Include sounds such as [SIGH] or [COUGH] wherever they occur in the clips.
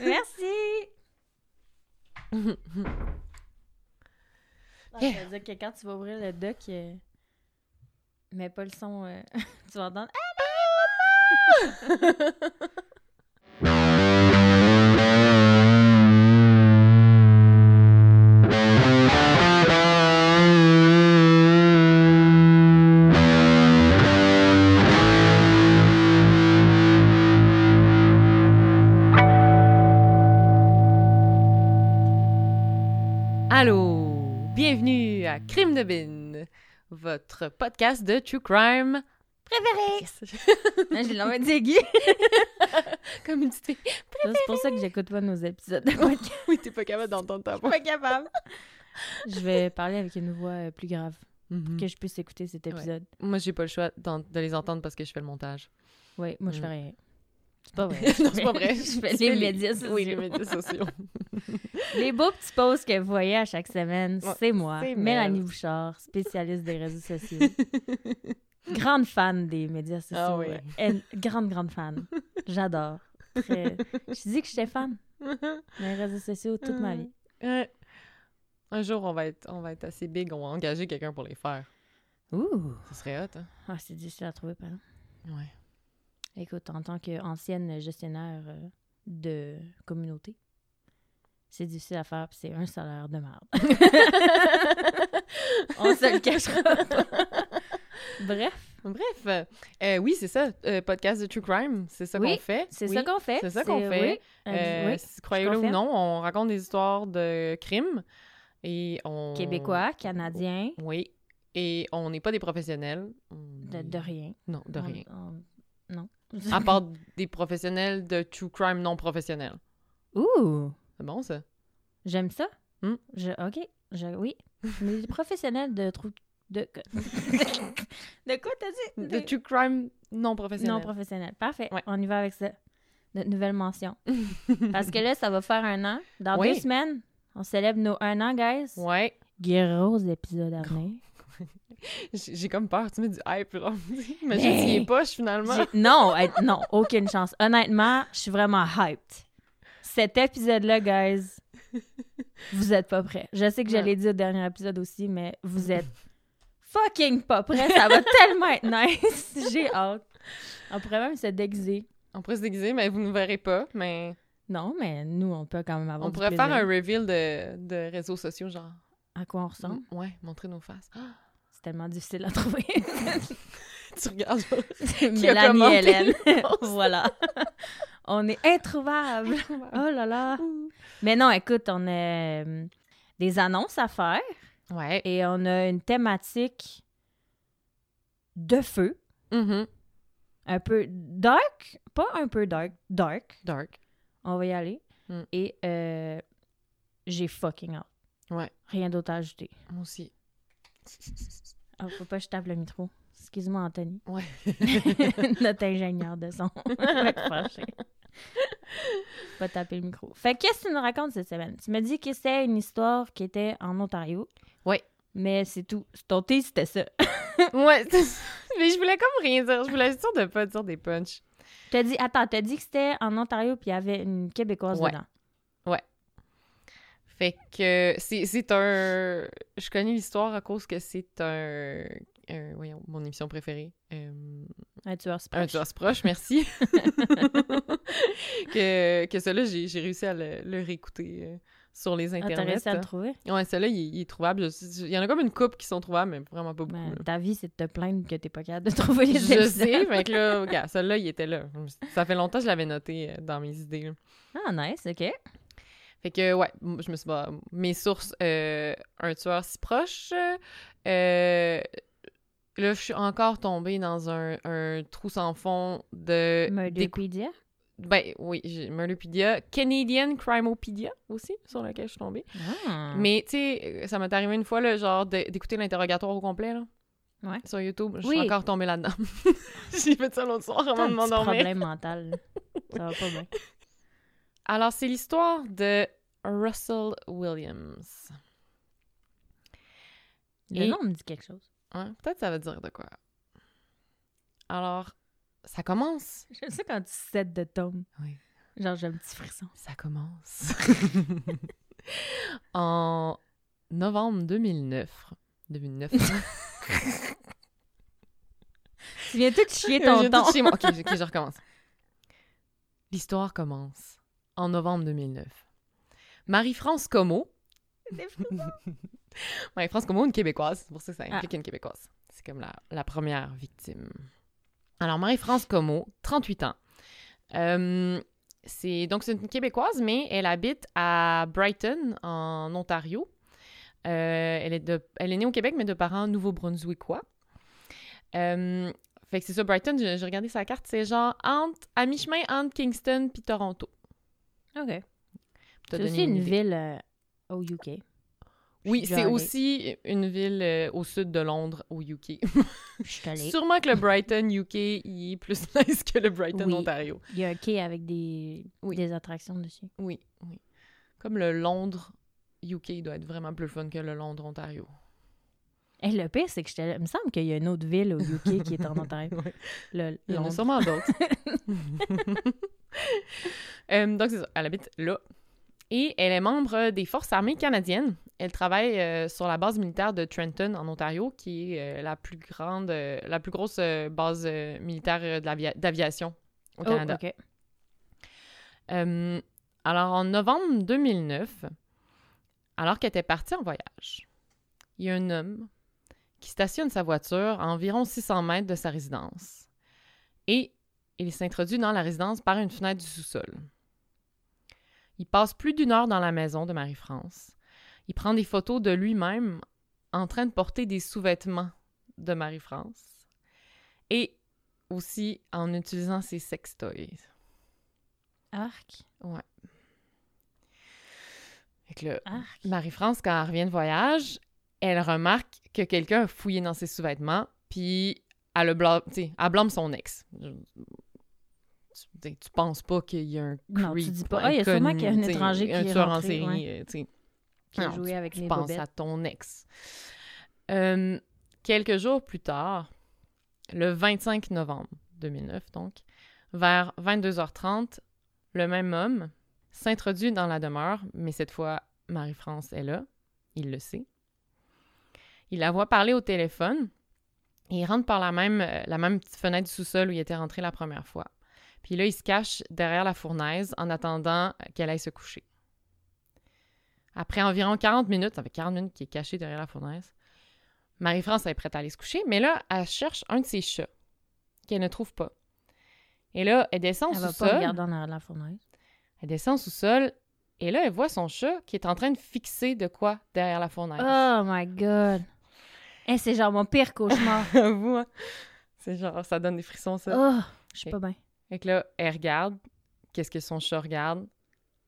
Merci. Ah, Yeah. ça veut dire que quand tu vas ouvrir le doc, euh, mets pas le son, euh, [LAUGHS] tu vas entendre. Allô! [LAUGHS] podcast de True Crime Préféré! Yes. J'ai l'envie aigu. Comme une petite fille. C'est pour ça que j'écoute pas nos épisodes [LAUGHS] de podcast. [LAUGHS] Oui, t'es pas capable d'entendre ta voix. pas capable. Je vais parler avec une voix euh, plus grave Mhm. que je puisse écouter cet épisode. Moi, j'ai pas le choix de les entendre parce que je fais le montage. Oui, moi, je fais Mm. rien. C'est pas vrai. [LAUGHS] non, c'est pas vrai. [LAUGHS] Je fais [LAUGHS] Tu les médias sociaux. Oui, les médias sociaux. Les beaux petits posts que vous voyez à chaque semaine, Ouais, c'est moi, Mélanie. Bouchard, spécialiste des réseaux sociaux. grande fan des médias sociaux. Ah oui. and- grande, grande fan. J'adore. Très- Je dis que j'étais fan des réseaux sociaux toute ma vie. Un jour, on va, être, on va être assez big, on va engager quelqu'un pour les faire. Ouh! Ce serait hot, hein? Ah, c'est difficile à trouver, par exemple. Ouais. Écoute, en tant qu'ancienne gestionnaire euh, de communauté, c'est difficile à faire, puis c'est un salaire de merde. [LAUGHS] On se le cachera pas. Bref, Bref, euh, euh, oui, c'est ça. euh, podcast de True Crime, c'est ça Oui, qu'on fait. c'est Oui. ça qu'on fait. c'est ça qu'on fait. oui, euh, Croyez-le ou non, on raconte des histoires de crimes et on... Québécois, Canadiens, Oui. Et on n'est pas des professionnels. On de, rien. Non, de On- rien. on- non. À part des professionnels de True Crime non professionnels. Ouh! C'est bon, ça? J'aime ça? Hmm? Je, OK. Je, oui. Les [LAUGHS] professionnels de trou... De, [LAUGHS] de quoi t'as dit? De True Crime non professionnels. Non professionnel. Parfait. Ouais. On y va avec ça. Notre nouvelle mention. [LAUGHS] Parce que là, ça va faire un an. Dans Oui. deux semaines, on célèbre nos un an, guys. Ouais. Gros épisode à venir. [LAUGHS] J'ai comme peur. Tu mets du hype, genre. [LAUGHS] Mais Mais- j'ai dit, poche, finalement. Non, non, aucune chance. Honnêtement, je suis vraiment hyped. Cet épisode-là, guys, vous êtes pas prêts. Je sais que je Ouais. l'ai dit au dernier épisode aussi, mais vous êtes fucking pas prêts. Ça va [LAUGHS] tellement être nice. J'ai hâte. On pourrait même se déguiser. On pourrait se déguiser, mais vous ne verrez pas. Mais Non, mais nous, on peut quand même avoir on du pourrait plaisir. faire un reveal de, de réseaux sociaux, genre. À quoi on ressemble? Ouais, montrer nos faces. Tellement difficile à trouver. [LAUGHS] tu regardes. [LAUGHS] Mélanie Hélène. [LAUGHS] voilà. on est introuvables. Oh là là. Mais non, écoute, on a euh, des annonces à faire Ouais. et on a une thématique de feu. Mhm. Un peu dark. Pas un peu dark. Dark. Dark. On va y aller. Mm. Et euh, j'ai fucking hâte. Ouais. Rien d'autre à ajouter. Moi aussi. Oh, faut pas que je tape le micro. Excuse-moi, Anthony. Ouais. [LAUGHS] Notre ingénieur de son. [LAUGHS] Pas taper le micro. Fait que qu'est-ce que tu nous racontes cette semaine? Tu me dis que c'était une histoire qui était en Ontario. Ouais. Mais c'est tout. Ton tease, c'était ça. [LAUGHS] ouais. Mais je voulais comme rien dire. Je voulais être sûre de pas dire des punchs. T'as dit, attends, t'as dit que c'était en Ontario puis il y avait une Québécoise Ouais. dedans. Fait que c'est un. Je connais l'histoire à cause que c'est un. un- Voyons, mon émission préférée. Euh, Un tueur se Un proche. tueur proche, merci. [LAUGHS] que, que celui-là, j'ai réussi à le, le réécouter euh, sur les Ah, t'as internets. réussi à le trouver? ouais, celui-là, il, est- il est trouvable. Il y en a comme une coupe qui sont trouvables, mais vraiment pas beaucoup. Ben, ta vie, c'est de te plaindre que t'es pas capable de trouver les Je sais, mais que là, [LAUGHS] regarde, celui-là, il était là. Ça fait longtemps que je l'avais noté euh, dans mes idées. là. Ah, nice, OK. Fait que, ouais, je me suis bah, Mes sources, euh, un tueur si proche. euh, là, je suis encore tombée dans un, un trou sans fond de. Murderpedia? Ben oui, Murderpedia. Canadian Crimeopedia aussi, sur lequel je suis tombée. Ah. Mais, tu sais, ça m'est arrivé une fois, genre, d'écouter l'interrogatoire au complet, là. Ouais. Sur YouTube. Je Oui. suis encore tombée là-dedans. [LAUGHS] j'ai fait ça l'autre soir avant de m'endormir. problème mental. Ça va pas bien. [LAUGHS] Alors, c'est l'histoire de Russell Williams. Le Et- nom me dit quelque chose. Ouais, peut-être ça veut dire de quoi. Alors, ça commence. [LAUGHS] J'aime ça quand tu cèdes de tome. Oui. Genre, j'ai un petit frisson. Ça commence. [LAUGHS] en novembre 2009. 2009. Tu viens tout chier ton temps. [LAUGHS] ok, je recommence. L'histoire commence en novembre 2009. Marie-France Como. [LAUGHS] Marie-France Como, une Québécoise. C'est pour ça que ça implique une Québécoise. C'est comme la, la première victime. Alors, Marie-France Como, 38 ans. Euh, c'est donc c'est une Québécoise, mais elle habite à Brighton, en Ontario. Euh, elle, est de, elle est née au Québec, mais de parents nouveau-brunswickois. Euh, fait que c'est ça, Brighton, j'ai j'ai regardé sa carte, c'est genre entre, à mi-chemin entre Kingston puis Toronto. OK. C'est donné aussi une ville euh, au UK. Oui, c'est aussi une ville euh, au sud de Londres, au UK. Je suis allée. Sûrement que le Brighton UK, il est plus [LAUGHS] nice que le Brighton Oui. Ontario. Il y a un quai avec des, Oui. des attractions dessus. Oui, oui. Comme le Londres UK doit être vraiment plus fun que le Londres Ontario. Et le pire, c'est que j'étais là- Il me semble qu'il y a une autre ville au UK qui est en [LAUGHS] Ontario. Le, Il y en a sûrement d'autres. [LAUGHS] Euh, donc, c'est ça. Elle habite là. Et elle est membre des Forces armées canadiennes. Elle travaille euh, sur la base militaire de Trenton, en Ontario, qui est euh, la plus grande, la plus grosse base militaire d'aviation au Oh, Canada. Alors, en novembre 2009, alors qu'elle était partie en voyage, il y a un homme qui stationne sa voiture à environ 600 mètres de sa résidence. Et il s'introduit dans la résidence par une fenêtre du sous-sol. Il passe plus d'une heure dans la maison de Marie-France. Il prend des photos de lui-même en train de porter des sous-vêtements de Marie-France. Et aussi en utilisant ses sextoys. Arc. Fait que là. Marie-France, quand elle revient de voyage, elle remarque que quelqu'un a fouillé dans ses sous-vêtements, puis elle, blâme, elle blâme son ex. Tu, penses pas qu'il y a un Non, tu creep dis pas, Ah, il y a sûrement qu'il y a un étranger qui un est tueur en rentré, série, ouais. euh. Qui a Non, joué tu- avec tu les penses bobettes. à ton ex. Euh, quelques jours plus tard, le 25 novembre 2009, donc, vers 22h30, le même homme s'introduit dans la demeure, mais cette fois, Marie-France est là. Il le sait. Il la voit parler au téléphone et il rentre par la même, euh, la même petite fenêtre du sous-sol où il était rentré la première fois. Puis là, il se cache derrière la fournaise en attendant qu'elle aille se coucher. Après environ 40 minutes, ça fait 40 minutes qu'il est caché derrière la fournaise, Marie-France est prête à aller se coucher, mais là, elle cherche un de ses chats qu'elle ne trouve pas. Et là, elle descend au Elle va pas sous-sol. regarder en arrière de la fournaise. Elle descend au sous-sol et là, elle voit son chat qui est en train de fixer de quoi derrière la fournaise. Oh my god. Eh, c'est genre mon pire cauchemar. [LAUGHS] Avoue, hein? C'est genre, ça donne des frissons, ça. oh, je suis pas bien. Fait que là, elle regarde. Qu'est-ce que son chat regarde?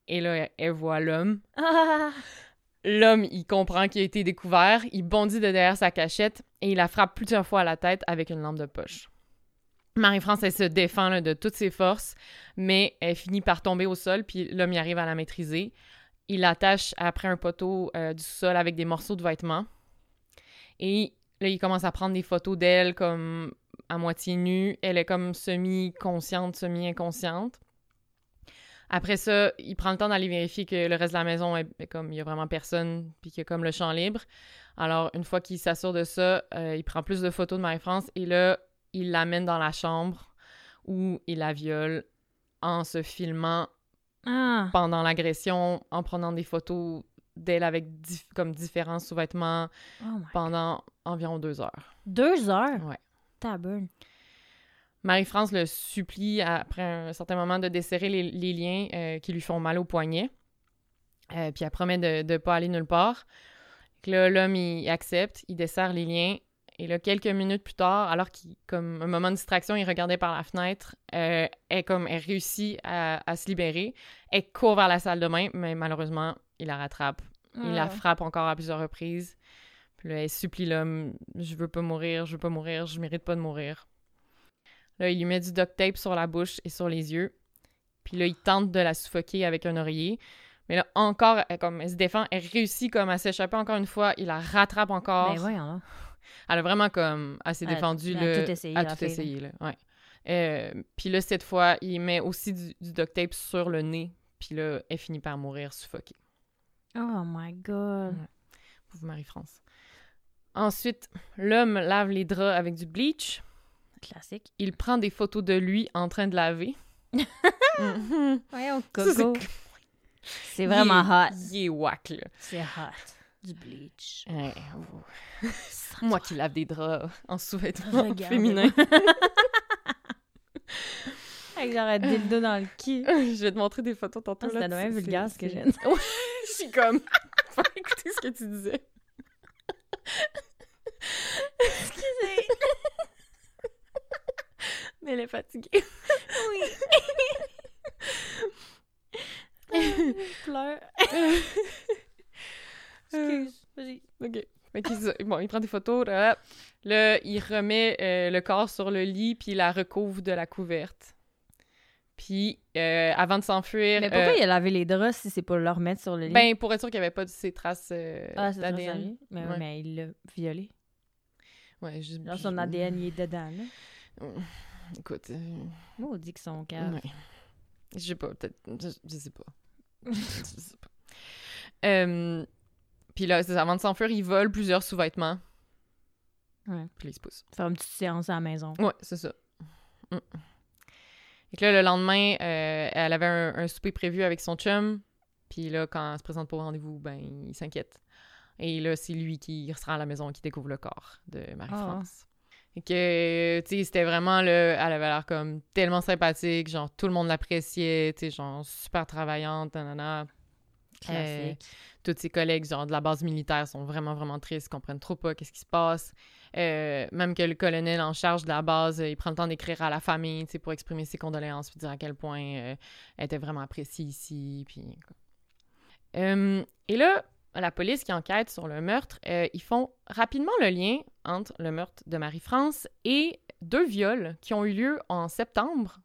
Et là, elle, elle voit l'homme. Ah! [LAUGHS] L'homme, il comprend qu'il a été découvert. Il bondit de derrière sa cachette et il la frappe plusieurs fois à la tête avec une lampe de poche. Marie-France, elle se défend là, de toutes ses forces, mais elle finit par tomber au sol, puis l'homme y arrive à la maîtriser. Il l'attache après un poteau euh, du sol avec des morceaux de vêtements. Et là, il commence à prendre des photos d'elle comme à moitié nue. Elle est comme semi-consciente, semi-inconsciente. Après ça, il prend le temps d'aller vérifier que le reste de la maison est, comme il y a vraiment personne, puis qu'il y a comme le champ libre. Alors, une fois qu'il s'assure de ça, euh, il prend plus de photos de Marie-France et là, il l'amène dans la chambre où il la viole en se filmant Ah! pendant l'agression, en prenant des photos d'elle avec dif- comme différents sous-vêtements Oh pendant environ deux heures. Deux heures? Ouais. Taburn. Marie-France le supplie après un certain moment de desserrer les, les liens euh, qui lui font mal au poignet. Euh, puis elle promet de ne pas aller nulle part. Là, l'homme, il accepte, il desserre les liens. Et là, quelques minutes plus tard, alors qu'il, comme un moment de distraction, il regardait par la fenêtre, euh, elle, comme, elle réussit à, à se libérer. Elle court vers la salle de bain, mais malheureusement, il la rattrape. Il la Ah. frappe encore à plusieurs reprises. Là, elle supplie l'homme Je veux pas mourir, je veux pas mourir, je mérite pas de mourir. Là, il lui met du duct tape sur la bouche et sur les yeux. Puis là, il tente de la suffoquer avec un oreiller. Mais là, encore, elle, comme, elle se défend. Elle réussit comme à s'échapper encore une fois. Il la rattrape encore. Ben voyons là. Elle a vraiment comme assez Elle défendu elle a tout essayé, a tout là. essayé, là. Ouais. Euh, puis là, cette fois, il met aussi du, du duct tape sur le nez. Puis là, elle finit par mourir suffoquée. Oh my god. Ouais. Pauvre Marie-France. Ensuite, l'homme lave les draps avec du bleach. Classique. Il prend des photos de lui en train de laver. Mhm. [LAUGHS] Voyons, Coco. C'est vraiment il est- hot. Il est whack, là. C'est hot. Du bleach. Ouais. Moi qui lave des draps en sous-vêtements [LAUGHS] féminins. [LAUGHS] Avec genre un dildo dans le cul. je vais te montrer des photos tantôt. Ah, c'est- vulgaire, ce que c'est- j'ai dit. Ouais, je suis comme... Faut écouter ce que tu disais. Excusez. Mais elle est fatiguée. Oui. [LAUGHS] Je pleure. Excuse. Vas-y. OK. Bon, il prend des photos. Là, là il remet euh, le corps sur le lit, puis il la recouvre de la couverte. Puis, euh, avant de s'enfuir... Mais pourquoi euh, il a lavé les draps si c'est pour le remettre sur le lit? Ben, pour être sûr qu'il n'y avait pas de ces traces euh, ah, d'ADN. Mais, Ouais. mais il l'a violé. Ouais, je... Genre, son ADN, il est dedans, là. Écoute... euh, Moi, on dit que son cœur. ouais. Je sais pas, peut-être... Je, je sais pas. [LAUGHS] je sais pas. Euh, puis là, avant de s'enfuir, il vole plusieurs sous-vêtements. Ouais. Puis il se pousse. Faire une petite séance à la maison. Ouais, c'est ça. Mm. Et que là, le lendemain, euh, elle avait un, un souper prévu avec son chum. Puis là, quand elle se présente pour rendez-vous, ben, il s'inquiète. Et là, c'est lui qui se rend à la maison et qui découvre le corps de Marie-France. Et que, tu sais, c'était vraiment, le, elle avait l'air comme tellement sympathique, genre, tout le monde l'appréciait, tu sais, genre, super travaillante, nanana. Classique. Tous ses collègues, genre, de la base militaire sont vraiment, vraiment tristes, comprennent trop pas qu'est-ce qui se passe. Euh, même que le colonel en charge de la base, euh, il prend le temps d'écrire à la famille, pour exprimer ses condoléances, puis dire à quel point euh, elle était vraiment appréciée ici, puis... Et là, la police qui enquête sur le meurtre, ils font rapidement le lien entre le meurtre de Marie-France et deux viols qui ont eu lieu en septembre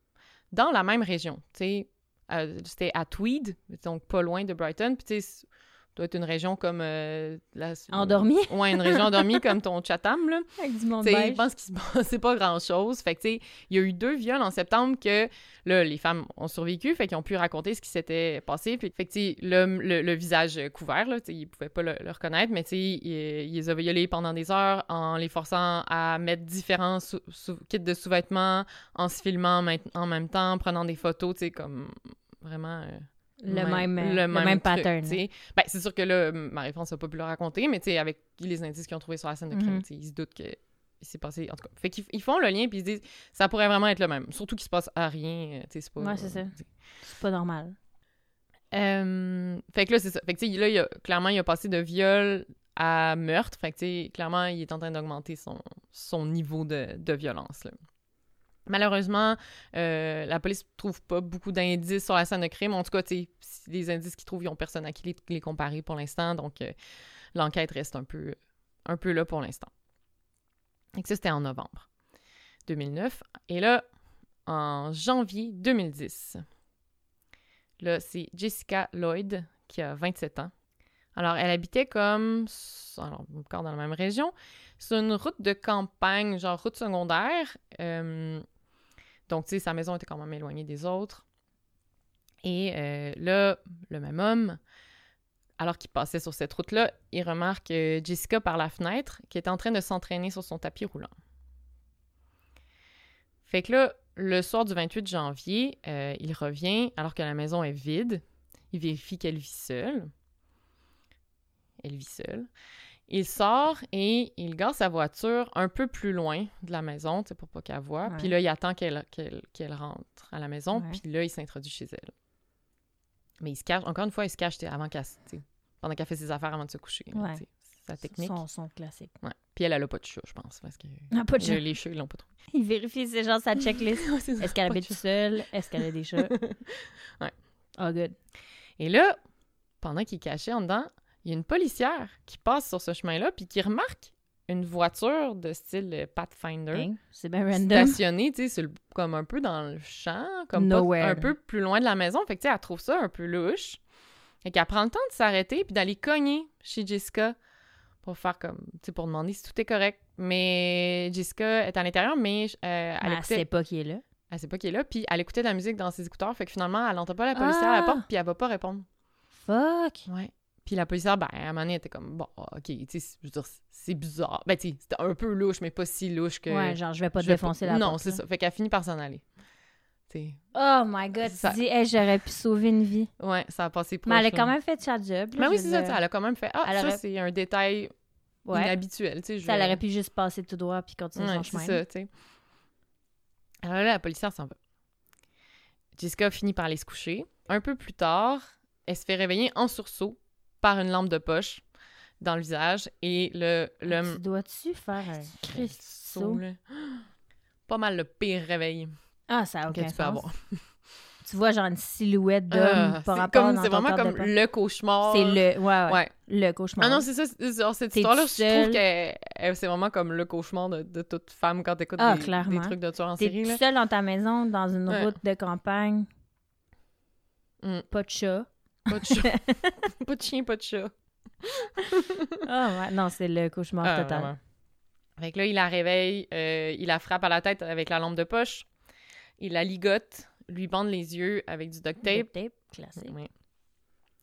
dans la même région. C'était à Tweed, donc pas loin de Brighton, puis tu sais, doit être une région comme... euh, la... Endormi [LAUGHS] Ouais, une région endormie comme ton Chatham, là. [LAUGHS] avec du monde je pense qu'il se [LAUGHS] passe pas grand-chose. Fait que, tu sais, il y a eu deux viols en septembre que, là, les femmes ont survécu, fait qu'ils ont pu raconter ce qui s'était passé. Puis, fait que, tu sais, l'homme, le, le visage couvert, là, tu sais, ils pouvaient pas le, le reconnaître, mais, tu sais, il, il les a violés pendant des heures en les forçant à mettre différents sous- sous- kits de sous-vêtements, en se filmant en même temps, prenant des photos, tu sais, comme vraiment... euh, le même, le même, pattern. Ben, c'est sûr que là, Marie-France n'a pas pu le raconter, mais avec les indices qu'ils ont trouvés sur la scène de crime, Mhm. ils se doutent que s'est passé. En tout cas, fait qu'ils ils font le lien puis ils se disent ça pourrait vraiment être le même. Surtout qu'il se passe à rien, euh, c'est pas. Ouais, c'est ça. C'est pas normal. Euh, fait que là, c'est ça. Fait que là, il a, clairement, il a passé de viol à meurtre. Fait que clairement, il est en train d'augmenter son, son niveau de, de violence. là. Malheureusement, euh, la police trouve pas beaucoup d'indices sur la scène de crime. En tout cas, les indices qu'ils trouvent, ils ont personne à qui les, comparer pour l'instant. Donc, euh, l'enquête reste un peu, un peu là pour l'instant. Et ça, c'était en novembre 2009. Et là, en janvier 2010, là, c'est Jessica Lloyd qui a 27 ans. Alors, elle habitait comme, alors, encore dans la même région, sur une route de campagne, genre route secondaire. Euh, donc, tu sais, sa maison était quand même éloignée des autres. Et euh, là, le même homme, alors qu'il passait sur cette route-là, il remarque Jessica par la fenêtre qui est en train de s'entraîner sur son tapis roulant. Fait que là, le soir du 28 janvier, euh, il revient alors que la maison est vide. Il vérifie qu'elle vit seule. Elle vit seule. Il sort et il gare sa voiture un peu plus loin de la maison, pour pas qu'elle. Ouais. Puis là, il attend qu'elle qu'elle- qu'elle rentre à la maison. Puis là, il s'introduit chez elle. Mais il se cache, encore une fois, il se cache avant qu'elle, pendant qu'elle fait ses affaires avant de se coucher. là, sa technique. Son, son classique. Ouais. Puis elle, elle a pas de chat, je pense, parce que Ah, pas de chat. le- les chats, ils l'ont pas trop. [LAUGHS] Il vérifie, c'est genre sa checklist. [LAUGHS] Est-ce qu'elle Pas de habite seule? Est-ce qu'elle a des chats? [LAUGHS] Ouais. Oh, good. Et là, pendant qu'il est caché en dedans, il y a une policière qui passe sur ce chemin-là puis qui remarque une voiture de style euh, Pathfinder Hein? C'est bien random. stationnée, tu sais, comme un peu dans le champ, comme pas- un peu plus loin de la maison. Fait que, tu sais, elle trouve ça un peu louche. Et qu'elle prend le temps de s'arrêter puis d'aller cogner chez Jessica pour faire comme, tu sais, pour demander si tout est correct. Mais Jessica est à l'intérieur, mais euh, elle, elle écoutait- sait pas qui est là. elle sait pas qui est là, puis elle écoutait de la musique dans ses écouteurs, fait que finalement, elle entend pas la policière à la Ah! porte, puis elle va pas répondre. Fuck! Ouais. Puis la policière, ben, à un moment donné, elle était comme, bon, ok, tu sais, je veux dire, c'est bizarre. Ben, tu sais, c'était un peu louche, mais pas si louche que. Ouais, genre, je vais pas te défoncer la Non, c'est ça. Fait qu'elle finit par s'en aller. Tu sais, Oh my god, tu dis, hey, j'aurais pu sauver une vie. ouais, ça a passé proche. Mais elle a quand même fait sa job. là, Ben oui, c'est ça, elle a quand même fait, ah, Elle ça, aurait- c'est un détail Ouais. inhabituel, tu sais. je Ça, elle aurait pu juste passer tout droit puis continuer Ouais, son c'est chemin. ça, tu sais. Alors là, la policière s'en va. Jessica finit par aller se coucher. Un peu plus tard, elle se fait réveiller en sursaut par une lampe de poche dans le visage et le l'homme Tu dois-tu faire un là. [GASPS] Pas mal le pire réveil Ah, ça a que tu sens. peux avoir. [LAUGHS] Tu vois genre une silhouette d'homme Ah, par c'est rapport c'est vraiment comme le cauchemar. C'est le... Ouais, ouais. Ouais. Le cauchemar. Ah non, c'est ça, genre, cette T'es histoire-là, je trouve que elle- c'est vraiment comme le cauchemar de, de toute femme quand t'écoutes Ah, des, trucs de tueurs en T'es série. tout Là. seul dans ta maison, dans une Ouais. route de campagne. Mm. Pas de chat. Pas de chat. pas de chien, pas de chat. Ah ouais, non, c'est le cauchemar Ah, total. Fait que là, il la réveille, euh, il la frappe à la tête avec la lampe de poche, il la ligote, lui bande les yeux avec du duct tape. Duct tape, classique.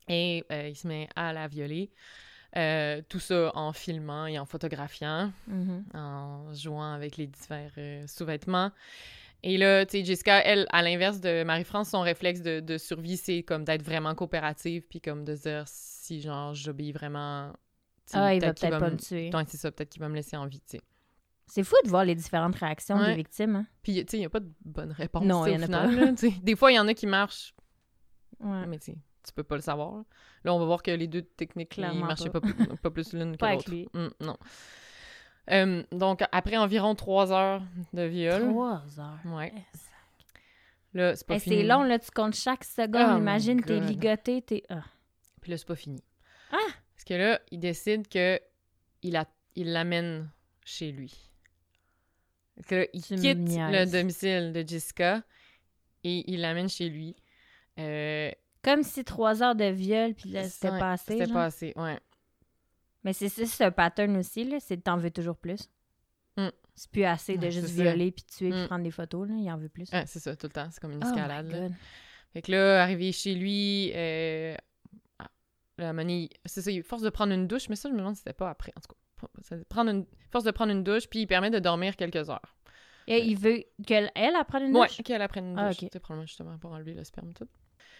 Et euh, il se met à la violer. Euh, tout ça en filmant et en photographiant, Mhm. en jouant avec les divers sous-vêtements. Et là, tu sais, Jessica, elle, à l'inverse de Marie-France, son réflexe de, de survie, c'est comme d'être vraiment coopérative, puis comme de se dire si, genre, j'obéis vraiment. Ah, il va peut-être pas me- tuer. C'est ça, peut-être qu'il va me laisser en vie, tu sais. C'est fou de voir les différentes réactions Ouais. des victimes. hein. Puis, tu sais, il n'y a pas de bonne réponse, Non, il y en a pas. là. Des fois, il y en a qui marchent, Ouais. mais tu tu peux pas le savoir. Là, on va voir que les deux techniques, Clairement marchaient pas. pas, pas plus l'une que l'autre. Hum, non. Euh, donc, après environ trois heures de viol, Trois heures. ouais, là, c'est pas fini. c'est long, là, tu comptes chaque seconde. Oh Imagine, t'es ligoté, t'es... Ah. Puis là, c'est pas fini. Ah! Parce que là, il décide que il a- il l'amène chez lui. Que là, il Tu quitte le domicile de Jessica et il l'amène chez lui. Euh, Comme si trois heures de viol, puis là, c'était ouais, pas assez. C'était genre. pas assez, ouais. Mais c'est ça, c'est un pattern aussi, là. C'est t'en veux toujours plus. Mm. C'est plus assez de Ouais, juste violer, puis tuer, puis Mm. prendre des photos, là. Il en veut plus. Ouais, c'est ça, tout le temps. C'est comme une Oh escalade. là. God. Fait que là, arrivé chez lui, euh, ah, la manie, c'est ça, il force de prendre une douche, mais ça, je me demande si c'était pas après, en tout cas. Prendre une, force de prendre une douche, puis il permet de dormir quelques heures. Et il veut qu'elle elle, elle prenne une Ouais, douche? qu'elle apprenne une Ah, douche, ok. tu sais, probablement justement pour enlever le sperme tout.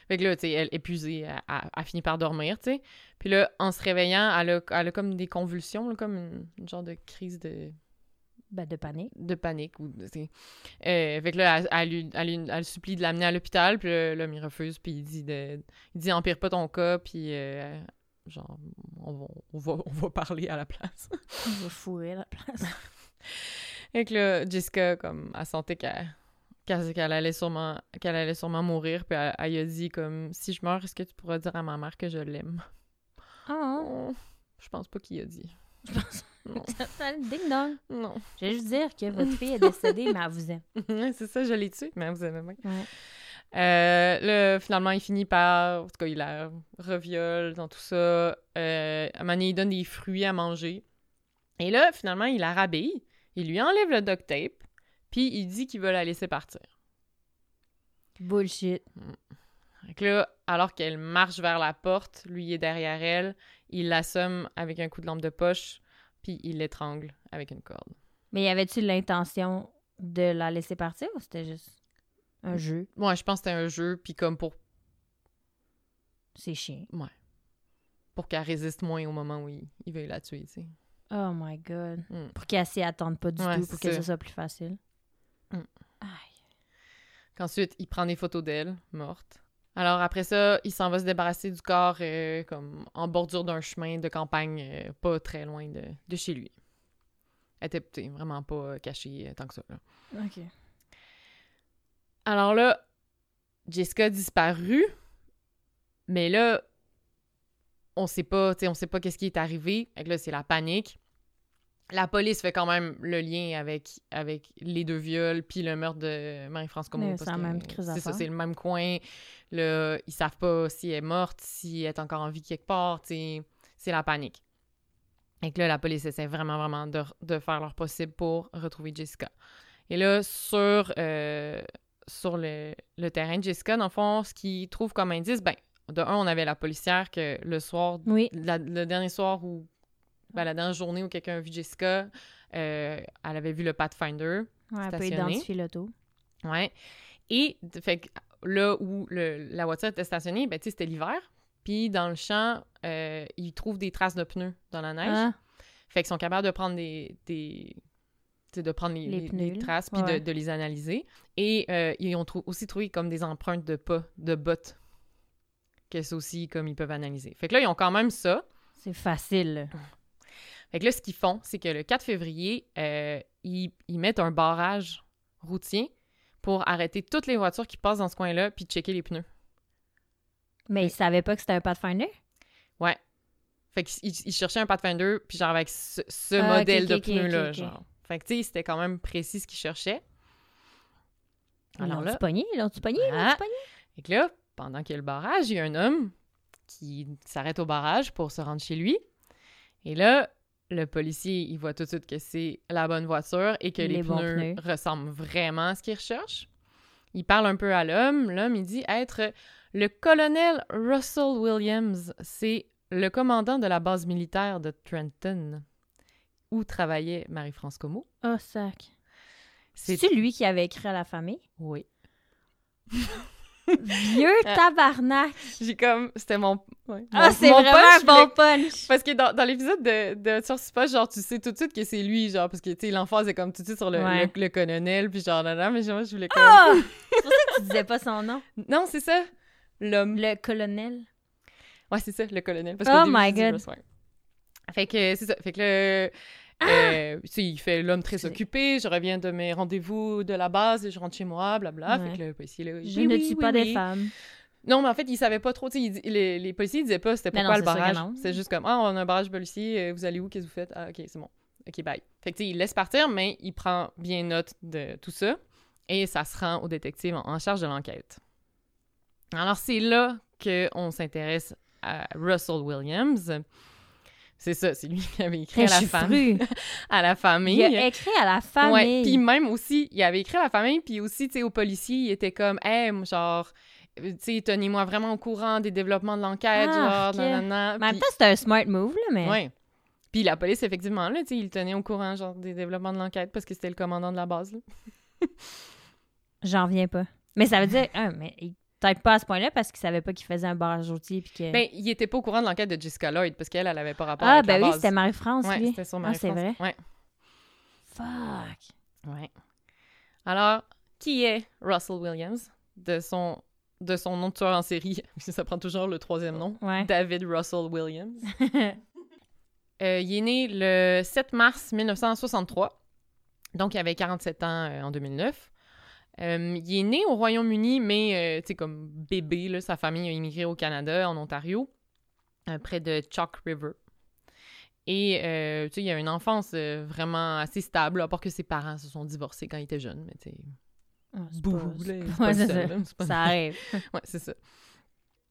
Fait que là, tu sais, elle, épuisée, elle, elle- elle finit par dormir, tu sais. Puis là, en se réveillant, elle a, elle a comme des convulsions, là, comme une, une genre de crise de, Ben, de panique. de panique. Ou, tu. Euh, fait que là, elle, elle, supplie de l'amener à l'hôpital, puis là, l'homme, il refuse, puis il dit, de, il dit empire pas ton cas, puis euh, genre, on va, on, va, on va parler à la place. Il va fourrer la place. [LAUGHS] Fait que là, Jessica, comme, elle sentait qu'elle qu'elle allait sûrement qu'elle allait sûrement mourir puis elle, elle a dit comme si je meurs est-ce que tu pourras dire à ma mère que je l'aime? Oh, Oh, je pense pas qu'il a dit je pense. non [LAUGHS] ding dong. non Je vais juste dire que votre fille est décédée, mais elle vous aime. [LAUGHS] C'est ça je l'ai tué mais vous aimez bien Ouais. Euh, là, finalement, il finit par. En tout cas, il la reviole dans tout ça. Euh, à un moment donné, il donne des fruits à manger. Et là, finalement, il la rhabille. Il lui enlève le duct tape. Puis il dit qu'il veut la laisser partir. Bullshit. Que là, alors qu'elle marche vers la porte, lui est derrière elle. Il l'assomme avec un coup de lampe de poche. Puis il l'étrangle avec une corde. Mais y avait-tu l'intention de la laisser partir ou c'était juste un jeu? Ouais, je pense que c'était un jeu. Puis comme pour, C'est chiant. pour qu'elle résiste moins au moment où il, il veut la tuer, tu sais. Oh my god. Mm. Pour qu'elle s'y attende pas du Ouais, tout, pour que ça. ce soit plus facile. Mm. Aïe. Qu'ensuite, il prend des photos d'elle, morte. Alors après ça, il s'en va se débarrasser du corps euh, comme en bordure d'un chemin de campagne euh, pas très loin de, de chez lui. Elle était vraiment pas euh, cachée euh, tant que ça. là. OK. Alors là, Jessica a disparu, mais là, on sait pas, tu on sait pas qu'est-ce qui est arrivé. Fait que là, c'est la panique. La police fait quand même le lien avec, avec les deux viols puis le meurtre de Marie-France Comeau. C'est ça, c'est le même coin. Là, ils savent pas si elle est morte, si elle est encore en vie quelque part. C'est la panique. Et que là, la police essaie vraiment, vraiment de, de faire leur possible pour retrouver Jessica. Et là, sur, euh, sur le, le terrain de Jessica, dans le fond, ce qu'ils trouvent comme indice, ben, de un, on avait la policière que le soir, Oui. la- le dernier soir où, ben, la dernière journée où quelqu'un a vu Jessica, euh, elle avait vu le Pathfinder. Ouais, elle peut identifier l'auto. Ouais. Et fait là où le- la voiture était stationnée, ben, c'était l'hiver. Puis dans le champ, euh, ils trouvent des traces de pneus dans la neige. Ah, Fait qu'ils sont capables de prendre des. des de prendre les, Les les- pneus, les là. traces puis de- les analyser. Et euh, ils ont trou- aussi trouvé comme des empreintes de pas, de bottes. Que c'est aussi comme ils peuvent analyser. Fait que là, ils ont quand même ça. c'est facile. Fait que là, ce qu'ils font, c'est que le 4 février, euh, ils, ils mettent un barrage routier pour arrêter toutes les voitures qui passent dans ce coin-là puis checker les pneus. Mais ils savaient pas que c'était un Pathfinder? Ouais. Fait qu'ils ils cherchaient un Pathfinder, puis genre avec ce, ce Ah, modèle de ok, pneus-là, ok, ok. genre. Fait que, tu sais, c'était quand même précis ce qu'ils cherchaient. Alors là, pogné? L'ont-tu pogné? Pogné? Fait que là, pendant qu'il y a le barrage, il y a un homme qui s'arrête au barrage pour se rendre chez lui. Et là, le policier, il voit tout de suite que c'est la bonne voiture et que les, pneus, pneus. ressemblent vraiment à ce qu'il recherche. Il parle un peu à l'homme. L'homme, il dit être le colonel Russell Williams. C'est le commandant de la base militaire de Trenton, où travaillait Marie-France Como. Oh, sac. C'est... Lui qui avait écrit à la famille? Oui. [LAUGHS] Vieux Ah. tabarnak! J'ai comme... C'était mon... ouais, Ah, c'est mon vraiment punch, un bon punch! Parce que dans, dans l'épisode de, de Spot, genre, tu sais tout de suite que c'est lui, genre, parce que, tu sais, l'emphase est comme tout de suite sur le, Ouais. le, le colonel, puis genre, là, là, mais genre, je voulais comme... Ah! [LAUGHS] C'est pour ça que tu disais pas son nom. Non, c'est ça, l'homme. Le colonel. Ouais, c'est ça, le colonel. Parce Oh début, my God. Ouais. Fait que, c'est ça, fait que le... Ah! euh, il fait l'homme très occupé, je reviens de mes rendez-vous de la base et je rentre chez moi, blabla. Ouais. Fait que le policier, là, Je oui, ne tue oui, pas oui. des femmes. Non, mais en fait, ils savaient pas trop. di- les, les policiers disaient pas c'était pourquoi non, le barrage. C'est juste comme Ah, on a un barrage policier, euh, vous allez où, qu'est-ce que vous faites? Ah, ok, c'est bon. Ok, bye. Fait que il laisse partir, mais il prend bien note de tout ça. Et ça se rend au détective en, en charge de l'enquête. Alors, c'est là qu'on s'intéresse à Russell Williams. C'est ça, c'est lui qui avait écrit à la, femme, fru. [LAUGHS] à la famille. Il a écrit à la famille. puis même aussi, il avait écrit à la famille, puis aussi, tu sais, aux policiers, il était comme, hey, genre, euh, tu sais, tenez-moi vraiment au courant des développements de l'enquête, Ah, genre, ok. nanana. Mais en même temps, c'est un smart move, là, mais... Ouais. Puis la police, effectivement, là, tu sais, il tenait au courant, genre, des développements de l'enquête parce que c'était le commandant de la base, là. J'en reviens pas. Mais ça veut dire... ah, mais il- peut-être pas à ce point-là parce qu'il savait pas qu'il faisait un barrage routier puis que... Ben, il était pas au courant de l'enquête de Jessica Lloyd parce qu'elle, elle avait pas rapport ah, avec ben la oui, base. c'était Marie-France, Ouais, lui. c'était sur Ah, c'est Marie-France. vrai? Ouais, Fuck. ouais. Alors, qui est Russell Williams? De son, de son nom de tueur en série, [LAUGHS] ça prend toujours le troisième nom. Ouais. David Russell Williams. [LAUGHS] Euh, il est né le 7 mars 1963. Donc, il avait 47 ans euh, en 2009. Euh, il est né au Royaume-Uni, mais, euh, comme bébé, là, sa famille a immigré au Canada, en Ontario, euh, près de Chalk River. Et, euh, tu sais, il a une enfance vraiment assez stable, à part que ses parents se sont divorcés quand il était jeune, mais tu sais, Ouais, Ça arrive. [LAUGHS] Ouais, c'est ça.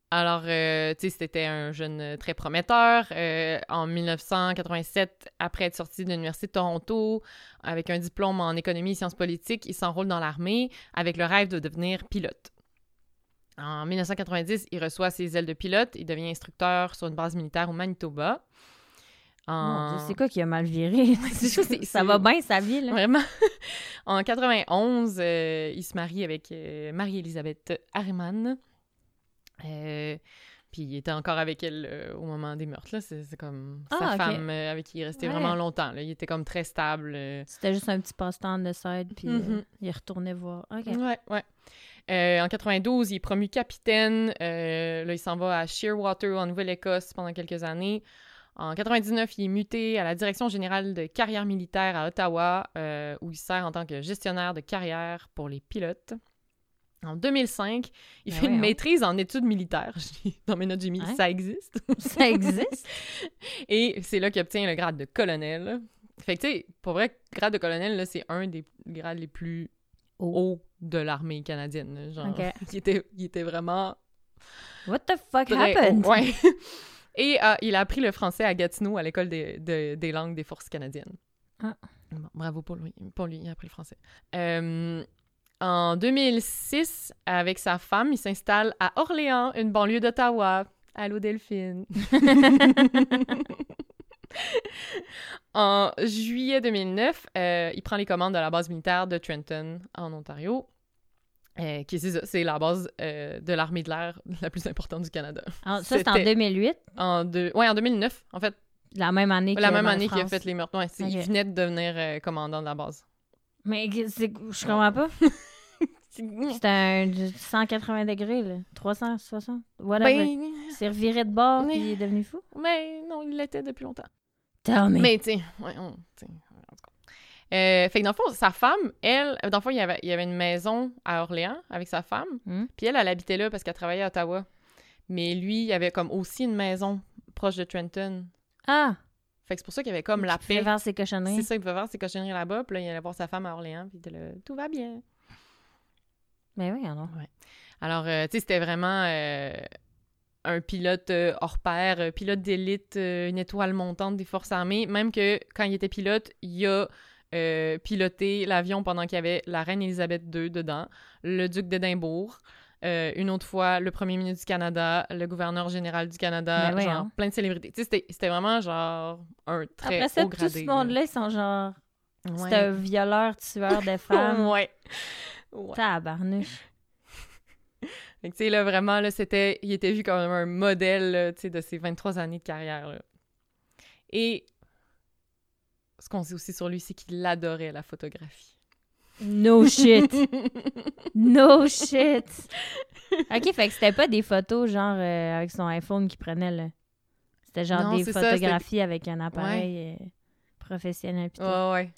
Alors, euh, tu sais, c'était un jeune euh, très prometteur. Euh, en 1987, après être sorti de l'Université de Toronto, avec un diplôme en économie et sciences politiques, il s'enrôle dans l'armée avec le rêve de devenir pilote. En 1990, il reçoit ses ailes de pilote. Il devient instructeur sur une base militaire au Manitoba. En- c'est quoi qui a mal viré? [LAUGHS] Ça, va bien, sa vie, là. Vraiment. en 91, euh, il se marie avec Marie-Élisabeth Harriman. Euh, puis il était encore avec elle euh, au moment des meurtres. là. C'est c'est comme Ah, sa ok. femme euh, avec qui il est resté Ouais. vraiment longtemps. là. Il était comme très stable. euh. C'était juste un petit passe-temps de side, puis Mhm. il retournait voir. OK. Ouais, ouais. En 92, il est promu capitaine. Là, il s'en va à Shearwater, en Nouvelle-Écosse, pendant quelques années. En 99, il est muté à la direction générale de carrière militaire à Ottawa, où il sert en tant que gestionnaire de carrière pour les pilotes. En 2005, il Ben fait une maîtrise en études militaires. [LAUGHS] Dans mes notes, j'ai mis Hein? ça existe. [LAUGHS] Ça existe? [LAUGHS] Et c'est là qu'il obtient le grade de colonel. Fait que, tu sais, pour vrai, grade de colonel, là, c'est un des grades les plus hauts de l'armée canadienne. Genre, Ok. il, était, il était vraiment What the fuck happened? haut. Ouais. Et euh, il a appris le français à Gatineau, à l'école des, de- des langues des forces canadiennes. Ah. Bon, bravo pour lui. Pour lui, il a appris le français. Euh, en 2006, avec sa femme, il s'installe à Orléans, une banlieue d'Ottawa. Allô, Delphine. [LAUGHS] en juillet 2009, euh, il prend les commandes de la base militaire de Trenton, en Ontario. euh, qui c'est ça, c'est la base euh, de l'armée de l'air la plus importante du Canada. En- Ça, c'est en C'était- 2008, En deux... Ouais, en 2009, en fait. la même année la même année qu'il a fait les meurtres. Ouais, c'est- Il venait de devenir euh, commandant de la base. Mais c'est- je comprends pas. [LAUGHS] C'était un 180 degrés, là. 360, whatever. Ben, C'est reviré de bord, Mais- il est devenu fou. mais non, il l'était depuis longtemps. Tell me. Mais, tu sais, ouais, on- en tout cas. Euh, fait que dans le fond, sa femme, elle, dans le fond, il y avait, il y avait une maison à Orléans avec sa femme. Hmm. Puis elle, elle habitait là parce qu'elle travaillait à Ottawa. Mais lui, il avait comme aussi une maison proche de Trenton. Ah! Fait que c'est pour ça qu'il y avait comme la Il paix. faire ses cochonneries. C'est ça, il pouvait voir ses cochonneries là-bas. Puis là, il allait voir sa femme à Orléans. Puis il était là, tout va bien. Mais oui, alors. Alors, euh, tu sais, c'était vraiment euh, un pilote euh, hors pair, pilote d'élite, une étoile montante des forces armées. Même que quand il était pilote, il a piloté l'avion pendant qu'il y avait la reine Elisabeth II dedans, le duc d'Édimbourg. Euh, une autre fois, le premier ministre du Canada, le gouverneur général du Canada, Ben genre plein de célébrités. C'était- vraiment genre un très Après ça, haut tout ce monde-là, ils sont genre. là. C'est Ouais. un violeur, tueur de [LAUGHS] femmes. ouais. Ouais. Tabarnouche. [LAUGHS] Fait que, tu sais, là, vraiment, là, c'était... Il était vu comme un modèle, tu sais, de ses 23 années de carrière, là. Et ce qu'on sait aussi sur lui, c'est qu'il adorait la photographie. No shit. No shit. Ok, fait que c'était pas des photos genre euh, avec son iPhone qu'il prenait là. C'était genre Non, des ça, photographies avec un appareil euh, professionnel. pis tout. Ouais, ouais.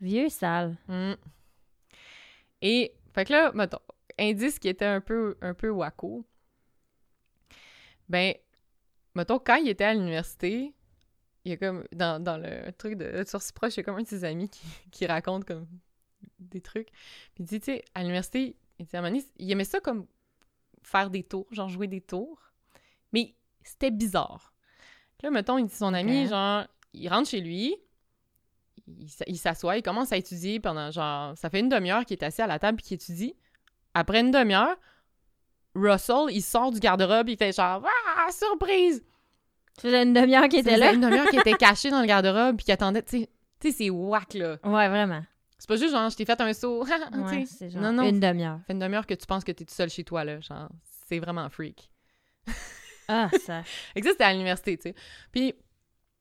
Vieux sale. Mm. Et, fait que là, mettons, indice qui était un peu, un peu wacko, ben, mettons, quand il était à l'université, il y a comme, dans, dans le truc de Source Proche, il y a comme un de ses amis qui, qui raconte comme des trucs. Puis il dit, tu sais, à l'université, il dit, à il aimait ça comme faire des tours, genre jouer des tours, mais c'était bizarre. Là, mettons, il dit son ami, genre, il rentre chez lui, il s'assoit, il commence à étudier pendant genre. Ça fait une demi-heure qu'il est assis à la table et qu'il étudie. Après une demi-heure, Russell, il sort du garde-robe, il fait genre Ah, surprise! Ça faisait une demi-heure qu'il était là. une demi-heure qu'il était [LAUGHS] caché dans le garde-robe puis qu'il attendait, tu sais. Tu sais, c'est whack, là. Ouais, vraiment. C'est pas juste genre, je t'ai fait un saut. [LAUGHS] Ouais, c'est genre non, non. une demi-heure. Fait une demi-heure que tu penses que t'es tout seul chez toi, là. Genre, c'est vraiment freak. Ah, [LAUGHS] ça. C'était à l'université, tu sais. Puis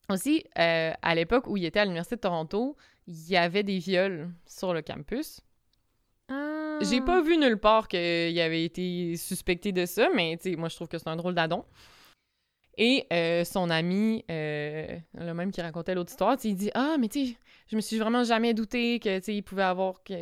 aussi, euh, à l'époque où il était à l'université de Toronto, il y avait des viols sur le campus. Ah. J'ai pas vu nulle part qu'il avait été suspecté de ça, mais tu sais, moi je trouve que c'est un drôle d'adon. Et euh, son ami, euh, le même qui racontait l'autre histoire, il dit Ah, mais tu sais, je me suis vraiment jamais douté que tu sais, il pouvait avoir que-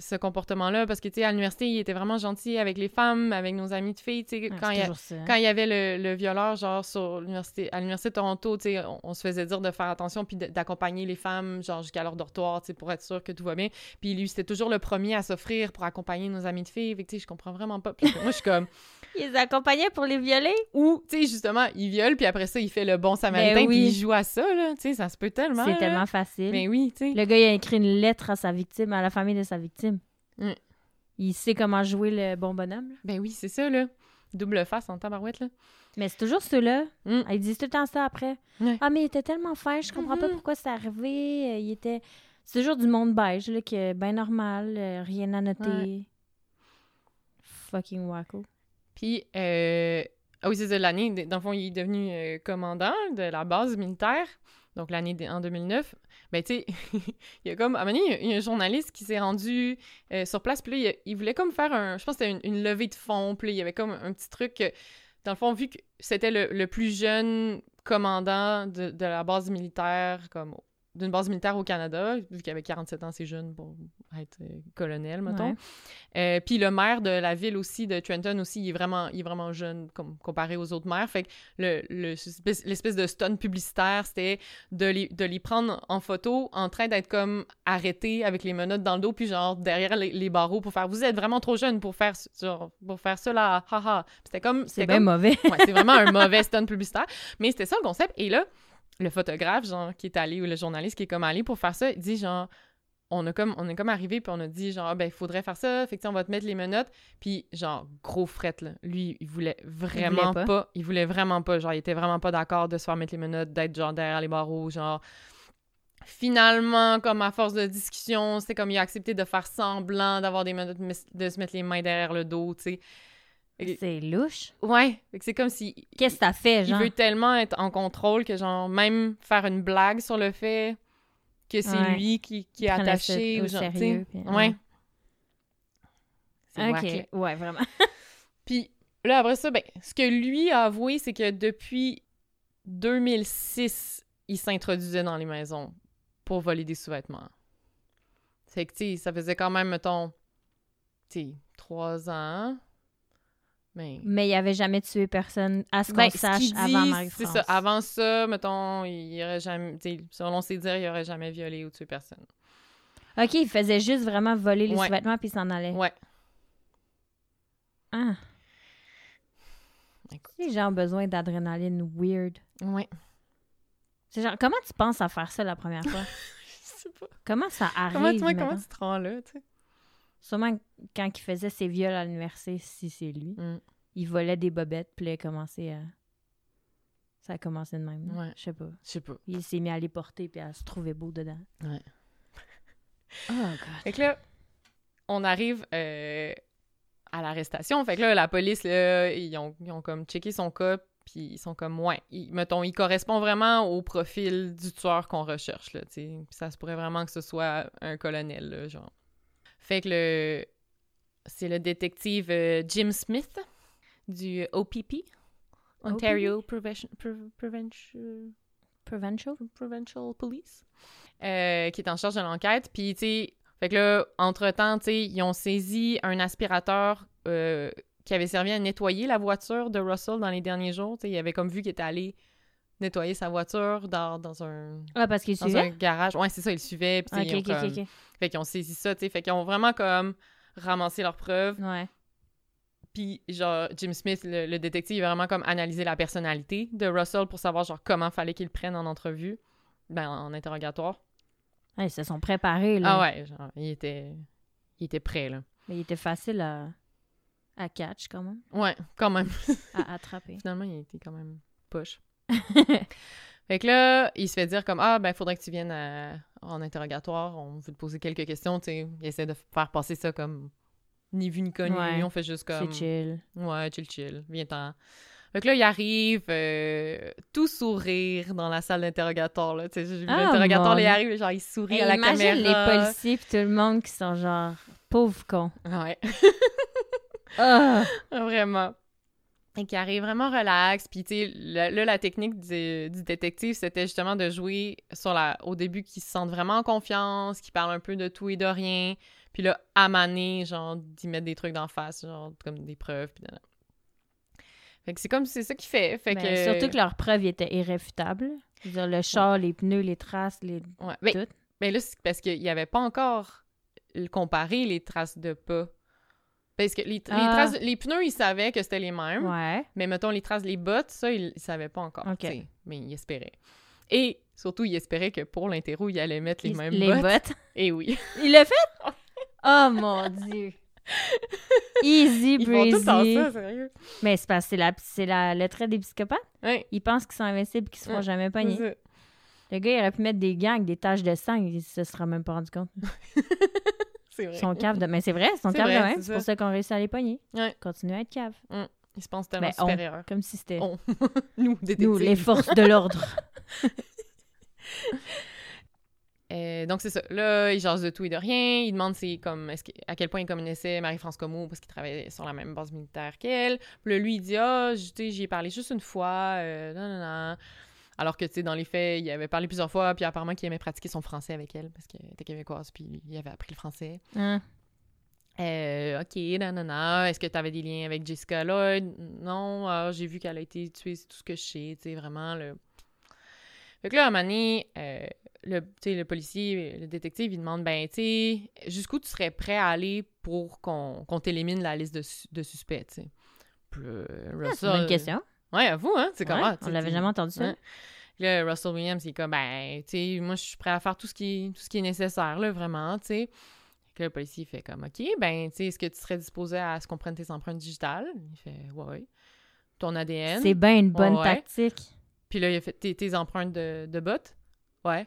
ce comportement-là parce que tu sais, à l'université, il était vraiment gentil avec les femmes, avec nos amis de filles. Tu sais, Ouais, quand, il y a- quand il y avait le, le violeur, genre, sur l'université, à l'université de Toronto, tu sais, on, on se faisait dire de faire attention puis d'accompagner les femmes, genre, jusqu'à leur dortoir, tu sais, pour être sûr que tout va bien. Puis lui, c'était toujours le premier à s'offrir pour accompagner nos amis de filles. Fait que, tu sais, je comprends vraiment pas. Puis moi, je suis comme... [LAUGHS] Il les accompagnait pour les violer? Ou, tu sais, justement, puis après ça, il fait le bon samaritain, Ben oui. puis il joue à ça, là. Tu sais, ça se peut tellement, C'est tellement facile. Ben oui, tu sais. Le gars, il a écrit une lettre à sa victime, à la famille de sa victime. Mm. Il sait comment jouer le bon bonhomme. là. Ben oui, c'est ça, là. Double face en tabarouette, là. Mais c'est toujours ceux-là. Mm. Ils disent tout le temps ça après. Ah, mais il était tellement fin, je comprends pas Mhm. pourquoi c'est arrivé. Euh, Il était. C'est toujours du monde beige, là, qui est bien normal, euh, rien à noter. Ouais. Fucking wacko. Puis, euh... ah oui, c'est l'année, dans le fond, il est devenu euh, commandant de la base militaire, donc l'année en 2009. Ben, tu sais, [LAUGHS] il y a comme, à un moment donné, il y a- un journaliste qui s'est rendu euh, sur place, puis là, il, voulait comme faire un, je pense que c'était une, levée de fonds, puis il y avait comme un petit truc, dans le fond, vu que c'était le, le plus jeune commandant de, de la base militaire, comme d'une base militaire au Canada, vu qu'il avait 47 ans, c'est jeune pour être euh, colonel, mettons. Ouais. Euh, puis le maire de la ville aussi, de Trenton aussi, il est vraiment, il est vraiment jeune comme, comparé aux autres maires. Fait que le- le- l'espèce de stun publicitaire, c'était de les, de les prendre en photo en train d'être comme arrêtés avec les menottes dans le dos, puis genre derrière les, les barreaux pour faire « Vous êtes vraiment trop jeune pour faire, genre, pour faire ça là, haha. C'était comme... C'est bien comme- mauvais. Ouais, c'est vraiment un mauvais stunt publicitaire. Mais c'était ça le concept. Et là, le photographe, genre, qui est allé, ou le journaliste qui est comme allé pour faire ça, il dit genre, on a comme, on est comme arrivé, puis on a dit genre, Ah, ben, il faudrait faire ça, fait que on va te mettre les menottes. Puis genre, gros fret, là. Lui, il voulait vraiment pas. pas. Il voulait vraiment pas. Genre, il était vraiment pas d'accord de se faire mettre les menottes, d'être genre derrière les barreaux, genre. Finalement, comme à force de discussion, c'est comme il a accepté de faire semblant d'avoir des menottes, de se mettre les mains derrière le dos, tu sais. C'est louche. Ouais, c'est comme si Qu'est-ce que t'as fait, il genre? veut tellement être en contrôle que, genre, même faire une blague sur le fait que c'est Ouais. lui qui, qui est attaché suite ou au genre, sérieux, puis- Ouais. ouais. C'est. OK. Ouais, vraiment. [LAUGHS] Puis là, après ça, ben, ce que lui a avoué, c'est que depuis 2006, il s'introduisait dans les maisons pour voler des sous-vêtements. Fait que, tu sais, ça faisait quand même, mettons, tu sais, trois ans. Mais... Mais il avait jamais tué personne, à ce qu'on Ben, ce sache, avant Marie-France. C'est ça. Avant ça, mettons, il aurait jamais. tu sais, Selon ses dires, il aurait jamais violé ou tué personne. OK, il faisait juste vraiment voler les Ouais. sous-vêtements puis il s'en allait. Ouais. Ah, Écoute. c'est genre besoin d'adrénaline weird. Ouais. C'est genre, comment tu penses à faire ça la première fois? [LAUGHS] Je sais pas. comment ça arrive? Comment, tu vois, mettons? comment tu te rends là, tu sais? Sûrement quand il faisait ses viols à l'université, si c'est lui, Mm. il volait des bobettes puis là, il a commencé à... Ça a commencé de même. Ouais. Je sais pas. Je sais pas. Il s'est mis à les porter puis à se trouver beau dedans. Ouais. [LAUGHS] Oh, God. Fait que là, on arrive euh, à l'arrestation. Fait que là, la police, là, ils ont, ils ont comme checké son cas, puis ils sont comme, ouais, il- mettons, il correspond vraiment au profil du tueur qu'on recherche, là, tu sais. Puis ça se pourrait vraiment que ce soit un colonel, là, genre. Fait que le... C'est le détective euh, Jim Smith du OPP, Ontario Prevention... Pre- Prevention... Provincial? Provincial Police, euh, qui est en charge de l'enquête. Puis, tu sais, fait que là, entre-temps, tu sais, ils ont saisi un aspirateur euh, qui avait servi à nettoyer la voiture de Russell dans les derniers jours. Tu sais, il avait comme vu qu'il était allé nettoyer sa voiture dans, dans un, Ah, parce qu'il suivait? un garage. Ouais, c'est ça, il suivait. Puis, tu sais, Ok, ils ont ok, comme- ok, Fait qu'ils ont saisi ça, tu sais. Fait qu'ils ont vraiment comme ramassé leurs preuves. Ouais. Puis, genre, Jim Smith, le, le détective, il a vraiment comme analysé la personnalité de Russell pour savoir, genre, comment fallait qu'il le prenne en entrevue. Ben, en interrogatoire. Ouais, ils se sont préparés, là. Ah ouais, genre, il était, il était prêt, là. Mais il était facile à, à catch, quand même. Ouais, quand même. [LAUGHS] À [LAUGHS] attraper. Finalement, il était quand même push. [LAUGHS] fait que là, il se fait dire comme, ah, ben, faudrait que tu viennes à- en interrogatoire, on veut te poser quelques questions, tu sais. Il essaie de faire passer ça comme ni vu ni connu, Ouais, on fait juste comme... C'est chill. Ouais, chill, chill, viens-t'en. Fait que là, il arrive, euh, tout sourire dans la salle d'interrogatoire, là. Tu sais, j'ai vu Ah, l'interrogatoire, mon il arrive, genre, il sourit Hey, à la imagine caméra. les policiers tout le monde qui sont genre pauvres cons. Ouais. [LAUGHS] Ah! Vraiment. Et qui arrive vraiment relax. Puis, tu sais, là, la technique du, du détective, c'était justement de jouer sur la, au début qu'ils se sentent vraiment en confiance, qu'ils parlent un peu de tout et de rien. Puis là, à maner, genre, d'y mettre des trucs d'en face, genre, comme des preuves. Puis là, là. Fait que c'est comme, c'est ça qu'il fait. Fait Ben, que... Surtout que leurs preuves étaient irréfutables. Je veux dire, le char, les pneus, les traces, les... Ouais. Ben, tout. ben là, c'est parce qu'il n'y avait pas encore comparé les traces de pas. Parce que les, les Ah. traces, les pneus, ils savaient que c'était les mêmes. Ouais. Mais mettons, les traces, les bottes, ça, ils ne savaient pas encore. Mais ils espéraient. Et surtout, ils espéraient que pour l'interro, ils allaient mettre les, Les- mêmes les bottes. bottes. [LAUGHS] Et oui. [LAUGHS] Il l'a fait? Oh mon dieu. [LAUGHS] Easy Ils font tout temps ça, sérieux. Mais c'est parce que c'est la, c'est la, le trait des psychopathes. Ouais. Ils pensent qu'ils sont invincibles et qu'ils se font Ouais, jamais pogner. Le gars, il aurait pu mettre des gants avec des taches de sang, il se sera même pas rendu compte. C'est vrai. Ils sont caves de... Mais c'est vrai, caves de vrai, même. c'est pour ça. qu'on réussit à les pogner. Ouais. Continue à être cave. Ils se pensent tellement Ben, on. supérieurs. Comme si c'était On. [LAUGHS] Nous, détectives. nous, les forces de l'ordre. [LAUGHS] [LAUGHS] Euh, donc c'est ça. Là, il jase de tout et de rien. Il demande c'est comme à quel point il connaissait Marie-France Comeau parce qu'il travaillait sur la même base militaire qu'elle. Puis là, lui, il dit Ah, sais, j'y ai parlé juste une fois. Euh, non, non, non. Alors que, tu sais, dans les faits, il avait parlé plusieurs fois, puis apparemment qu'il aimait pratiquer son français avec elle, parce qu'elle était québécoise, puis il avait appris le français. Hein? Euh, ok, nanana, est-ce que tu avais des liens avec Jessica Lloyd? Non, ah, j'ai vu qu'elle a été tuée, c'est tout ce que je sais, tu sais, vraiment, le... Fait que là, à un moment donné, euh, le, tu sais, le policier, le détective, il demande, ben, tu sais, jusqu'où tu serais prêt à aller pour qu'on qu'on t'élimine la liste de, de suspects, tu sais? Ah, c'est une bonne question. Ouais, avoue, hein, c'est Ouais, comment? on l'avait jamais entendu ça. Là, Russell Williams, il est comme, ben, tu sais, moi, je suis prêt à faire tout ce qui, tout ce qui est nécessaire, là, vraiment, tu sais. Que là, le policier, il fait comme, OK, ben, tu sais, est-ce que tu serais disposé à ce qu'on prenne tes empreintes digitales? Il fait, ouais, ouais. Ton ADN? C'est bien une bonne Ouais. tactique. Puis là, il a fait tes, tes empreintes de, de bottes? Ouais.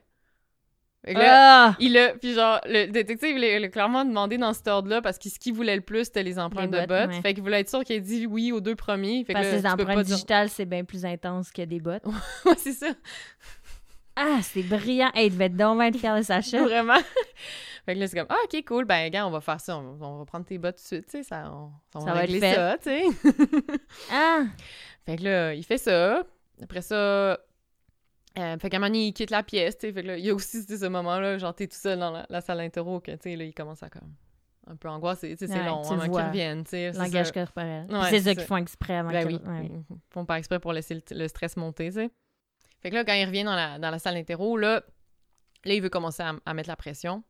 Fait que là, Ah! il a, puis genre, le détective, il a, il a clairement demandé dans cet ordre-là parce que ce qu'il voulait le plus, c'était les empreintes Les de bottes, ouais. Fait qu'il voulait être sûr qu'il ait dit oui aux deux premiers. Fait Parce que les empreintes dire- digitales, c'est bien plus intense que des bottes. [LAUGHS] Ouais, c'est ça. Ah, c'est brillant. Hey, il devait être donc bien de Sacha. Vraiment. [LAUGHS] fait que là, c'est comme, ah, ok, cool, ben, gars, on va faire ça, on, on va prendre tes bottes tout de suite, tu sais, ça, on, on Ça va régler ça, tu sais. [LAUGHS] Ah! fait que là, il fait ça. Après ça, euh, fait qu'à un moment donné, il quitte la pièce, tu sais. Fait que là, il y a aussi ce moment-là, genre, t'es tout seul dans la, la salle d'interro, que, tu sais, là, il commence à comme un peu angoissé, tu sais, c'est Ouais, long avant qu'ils reviennent, tu sais. c'est Langage corporel. Ouais, c'est ça qu'ils font exprès avant Ben qu'ils- oui, ouais. ils font pas exprès pour laisser le, le stress monter, tu sais. Fait que là, quand il revient dans la, dans la salle d'interro, là, là, il veut commencer à, à mettre la pression.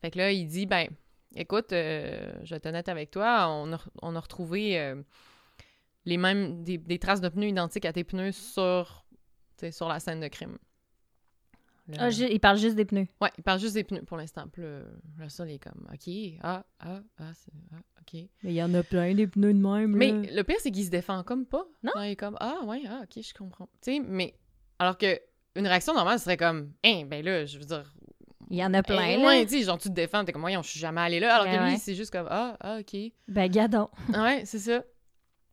Fait que là, il dit, ben, écoute, euh, je vais être honnête avec toi, on a, on a retrouvé euh, les mêmes, des, des traces de pneus identiques à tes pneus sur, sur la scène de crime. Ah, il parle juste des pneus. Ouais, il parle juste des pneus pour l'instant. Puis Russell il est comme, OK, ah, ah, ah, ah, OK. Mais il y en a plein des pneus de même. Mais là. le pire, c'est qu'il se défend comme pas. Non. Il est comme Ah, ouais, ah, ok, je comprends. Tu sais, mais alors que une réaction normale serait comme Hein, ben là, je veux dire. Il y en a plein, eh, là. ouais, tu sais, genre, tu te défends, t'es comme, voyons, je suis jamais allé là. Alors Ben que lui, ouais. c'est juste comme Ah, ah, ok. Ben, gadon. ouais, c'est ça.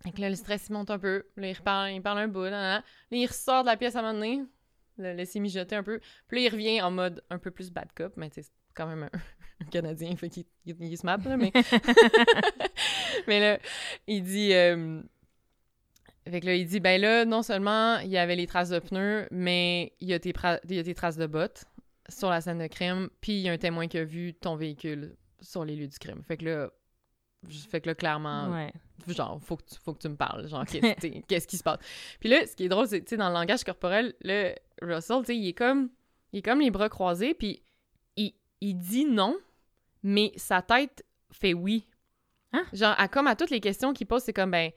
Fait que là, le stress, il monte un peu. Là, il reparle, il parle un bout. Là, là, là. Là, il ressort de la pièce à un moment donné. Le laisser mijoter un peu. Puis là, il revient en mode un peu plus bad cop, mais c'est quand même un, [LAUGHS] un Canadien, fait qu'il il, il se map, là, mais... [LAUGHS] [LAUGHS] mais là, il dit... euh, Fait que là, il dit, ben là, non seulement il y avait les traces de pneus, mais il y a tes, pra- il y a tes traces de bottes sur la scène de crime, puis il y a un témoin qui a vu ton véhicule sur les lieux du crime. Fait que là, fait que là, clairement, Ouais. Genre, faut que tu, faut que tu me parles, genre, [LAUGHS] qu'est-ce qui se passe? Puis là, ce qui est drôle, c'est, tu sais, dans le langage corporel, le Russell, tu sais, il est comme, il est comme les bras croisés, puis il, il dit non, mais sa tête fait oui. Hein? Genre, à, comme à toutes les questions qu'il pose, c'est comme, ben,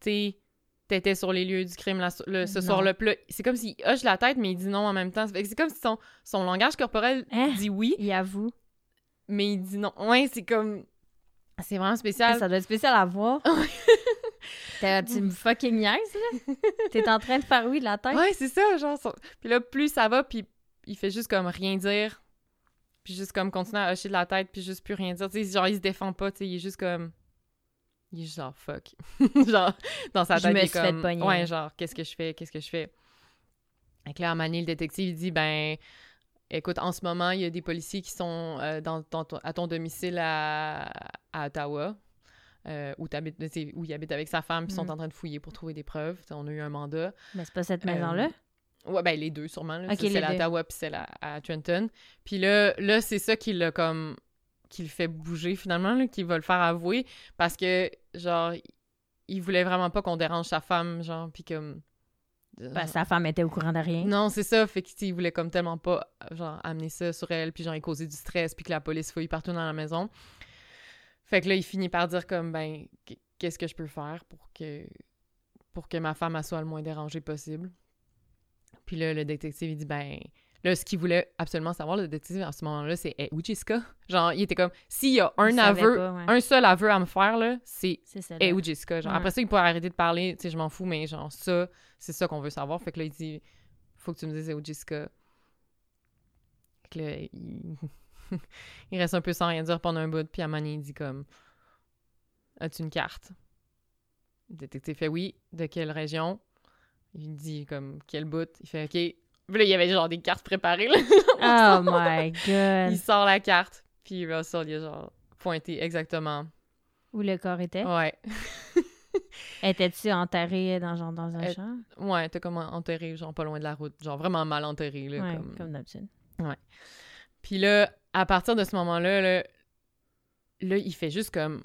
tu sais, t'étais sur les lieux du crime la- le- ce soir-là. C'est comme s'il hoche la tête, mais il dit non en même temps. C'est comme si son, son langage corporel Hein? dit oui, Il avoue. mais il dit non. Ouais, c'est comme... C'est vraiment spécial. Ça doit être spécial à voir. [LAUGHS] [LAUGHS] Tu me fucking niaises, là? [LAUGHS] T'es en train de faire oui de la tête? Ouais, c'est ça, genre. son- Puis là, plus ça va, puis il fait juste comme rien dire. Puis juste comme continuer à hocher de la tête, puis juste plus rien dire. Tu sais, genre, il se défend pas, tu sais, il est juste comme. Il est juste genre fuck. genre, dans sa Je tête, me il est suis fait comme. Ouais, genre, qu'est-ce que je fais, qu'est-ce que je fais? Que là, à Mané, le détective, il dit, ben. Écoute, en ce moment, il y a des policiers qui sont euh, dans, dans ton- à ton domicile à, à Ottawa, euh, où, il habite avec sa femme, puis ils sont Mhm. en train de fouiller pour trouver des preuves. On a eu un mandat. Mais c'est pas cette Euh, maison-là? Ouais, ben les deux, sûrement. Là. Ok, C'est- les celle à. Ottawa puis celle à, à Trenton. Puis là, là c'est ça qui l'a comme... qui le fait bouger, finalement, qui va le faire avouer. Parce que, genre, il voulait vraiment pas qu'on dérange sa femme, genre, puis comme... Ben, sa femme était au courant de rien. Non, c'est ça. Fait que, tu sais, il voulait comme tellement pas, genre, amener ça sur elle, puis genre, il causait du stress, puis que la police fouille partout dans la maison. Fait que là, il finit par dire comme, ben, qu- qu'est-ce que je peux faire pour que pour que ma femme elle soit le moins dérangée possible. Puis là, le détective, il dit, ben, là, ce qu'il voulait absolument savoir, le détective, à ce moment-là, c'est, hey, où Jessica? Genre, il était comme, s'il y a un Il aveu, pas, ouais. un seul aveu à me faire, là, c'est là. où Jessica? Genre, Ouais. après ça, il pourrait arrêter de parler, tu sais, je m'en fous, mais genre, ça, c'est ça qu'on veut savoir. Fait que là, il dit, faut que tu me dises où Jessica. Fait que là, il... [LAUGHS] il reste un peu sans rien dire pendant un bout, puis donné, il dit comme, as-tu une carte? Le détective fait oui. De quelle région? Il dit comme, quel bout? Il fait OK. Puis là, il y avait genre des cartes préparées, là. [LAUGHS] Oh [LAUGHS] my god. Il sort la carte, puis Russell, il a genre pointé exactement Où le corps était? Ouais. [LAUGHS] Étais-tu enterrée dans, genre, dans un Euh, champ? Ouais, t'es comme enterré, genre pas loin de la route, genre vraiment mal enterré, là. Ouais, comme... comme d'habitude. Puis là, à partir de ce moment-là, là, là, il fait juste comme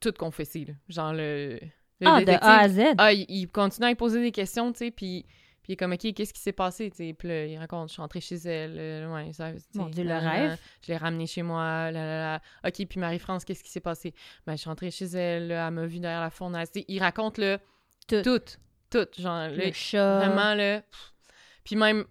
tout confesser, là. Genre le... le Ah, de A à Z? Ah, il, il continue à lui poser des questions, tu sais, puis... Il est comme, OK, qu'est-ce qui s'est passé? Puis là, il raconte, je suis rentrée chez elle, euh, ouais, ça, Mon Dieu, le rêve. Je l'ai ramenée chez moi, là, là, là. OK, puis Marie-France, qu'est-ce qui s'est passé? Ben, je suis rentrée chez elle, elle m'a vu derrière la fournaise. Il raconte, là, Tout. tout, tout, genre, là, Le chat. Vraiment, pff. Puis même,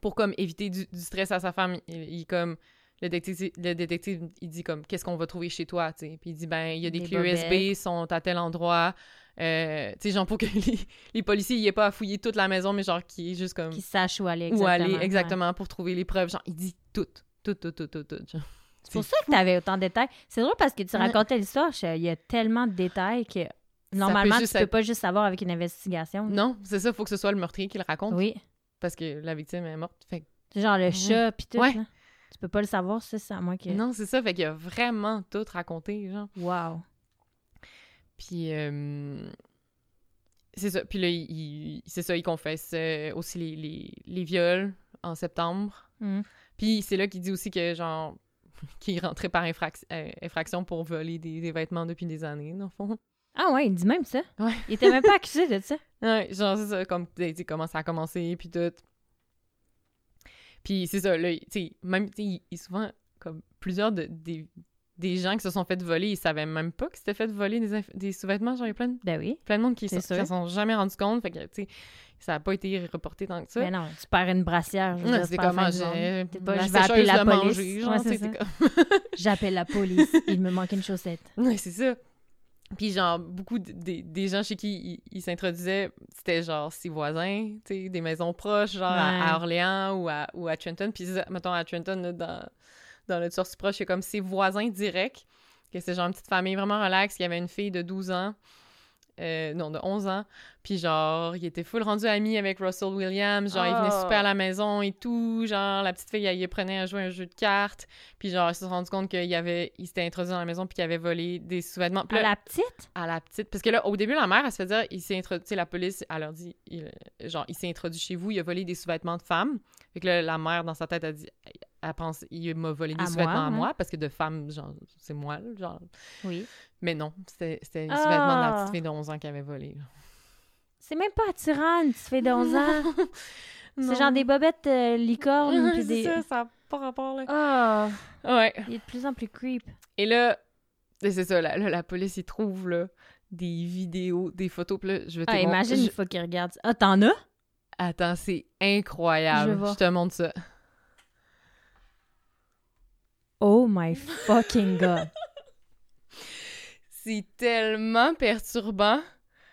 pour comme éviter du, du stress à sa femme, il, il comme. Le détective, le détective, il dit comme, qu'est-ce qu'on va trouver chez toi, tu sais. Puis il dit, ben, il y a des, Des clés USB, bobettes. sont à tel endroit. Euh, tu sais, genre, pour que [LAUGHS] les, les policiers, il ait pas à fouiller toute la maison, mais genre, qui est juste comme. Qui sache où aller où exactement. aller ouais. exactement pour trouver les preuves. Genre, il dit tout. Tout, tout, tout, tout, tout. genre. C'est pour ça que tu avais autant de détails. C'est drôle parce que tu Ouais. racontais l'histoire, il y a tellement de détails que normalement, tu peux être- pas juste savoir avec une investigation. Non, c'est ça, faut que ce soit le meurtrier qui le raconte. Oui. Parce que la victime est morte. Fait genre le chat puis tout. Ouais. là. Tu peux pas le savoir, ça, c'est à moins que. Non, c'est ça, fait qu'il a vraiment tout raconté, genre. Wow. Puis, euh, c'est ça. Puis là, il, c'est ça, il confesse euh, aussi les, les, les viols en septembre. Mm. Puis c'est là qu'il dit aussi que, genre, [LAUGHS] qu'il rentrait par euh, infraction pour voler des, des vêtements depuis des années, dans le fond. Ah ouais, il dit même ça. Ouais. Il était même pas accusé de ça. [LAUGHS] Ouais, genre, c'est ça, comme, tu sais, comment ça a commencé, puis tout. Puis c'est ça, là, tu sais, même, tu sais, il, il souvent, comme, plusieurs de, des, des gens qui se sont fait voler, ils savaient même pas qu'ils s'étaient fait voler des, des sous-vêtements, genre, il y a plein de Ben oui. plein de monde qui C'est s'en sont jamais rendu compte. Fait que, tu sais, ça a pas été reporté tant que ça. Mais non, tu perds une brassière. je veux Non, c'était pas je vais appeler la police. Ouais, comme- [LAUGHS] J'appelle la police. Il me manque une chaussette. Ouais, c'est ça. Puis, genre, beaucoup de- des- des gens chez qui il, il s'introduisait, c'était genre ses voisins, tu sais, des maisons proches, genre à, Ouais. à Orléans ou à, ou à Trenton. Puis, mettons, à Trenton, là, dans, dans le tueur si proche, il y a comme ses voisins directs, que c'est genre une petite famille vraiment relax. Il y avait une fille de 12 ans, euh, non, de 11 ans. Puis, genre, il était full rendu ami avec Russell Williams. Genre, il venait Oh. souper à la maison et tout. Genre, la petite fille, elle, il prenait à jouer un jeu de cartes. Puis, genre, il s'est rendu compte qu'il avait, il s'était introduit dans la maison puis qu'il avait volé des sous-vêtements. À la petite? à la petite. Parce que là, au début, la mère, elle se fait dire, il s'est introduit, tu sais, la police, elle leur dit, il- genre, il s'est introduit chez vous, il a volé des sous-vêtements de femmes. Fait que là, la mère, dans sa tête, elle dit, elle pense, il m'a volé des sous-vêtements à ouais. moi, parce que de femme, genre, c'est moi, genre. Oui. Mais non, c'était les sous-vêtements de la petite fille de 11 ans qui avait volé. C'est même pas attirant, une petite fille de 11 ans. [LAUGHS] C'est genre des bobettes euh, licornes. Puis c'est des... ça, ça n'a pas rapport, là. Ah, Ouais. il est de plus en plus creep. Et là, c'est ça, là, la police, ils trouvent, là, des vidéos, des photos, puis là, je vais te Ah, imagine une fois qu'il regarde ça. Ah, t'en as? Attends, c'est incroyable. Je te montre ça. Oh my fucking god. C'est tellement perturbant.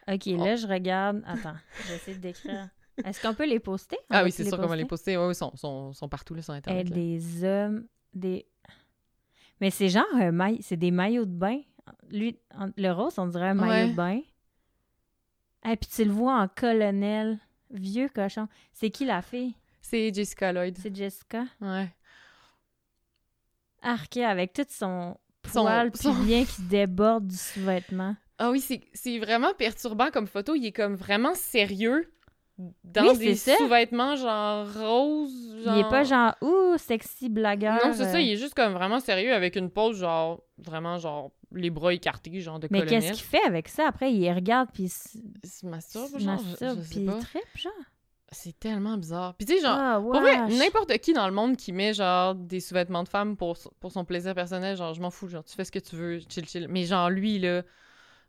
Ok, là, je regarde. Attends, j'essaie de décrire. Est-ce qu'on peut les poster? On Ah oui, c'est sûr qu'on va les poster? oui, ils sont, sont, sont partout là, sur Eh, Internet. là. des hommes, des... Mais c'est genre un maille... C'est des maillots de bain. Lui, en- le rose, on dirait un maillot Ouais. de bain. Et puis tu le vois en colonel. Vieux cochon. C'est qui la fille? C'est Jessica Lloyd. C'est Jessica? Ouais. Arqué avec tout son poil son- bien qui déborde du sous-vêtement. Ah oui, c'est vraiment perturbant comme photo. Il est comme vraiment sérieux dans Oui, des sous-vêtements genre roses. Il est pas genre, ouh, sexy blagueur. Non, c'est ça. euh. Il est juste comme vraiment sérieux avec une pose genre vraiment genre les bras écartés, genre de Mais colonel. qu'est-ce qu'il fait avec ça? Après, il regarde, puis il se Il se masturbe, se genre? je- masturbe, je sais puis il pas. trippe, genre. C'est tellement bizarre. Puis tu sais, genre, ah, Pour vrai, n'importe qui dans le monde qui met genre des sous-vêtements de femme pour, pour son plaisir personnel, genre je m'en fous, genre tu fais ce que tu veux, chill chill. Mais genre lui là,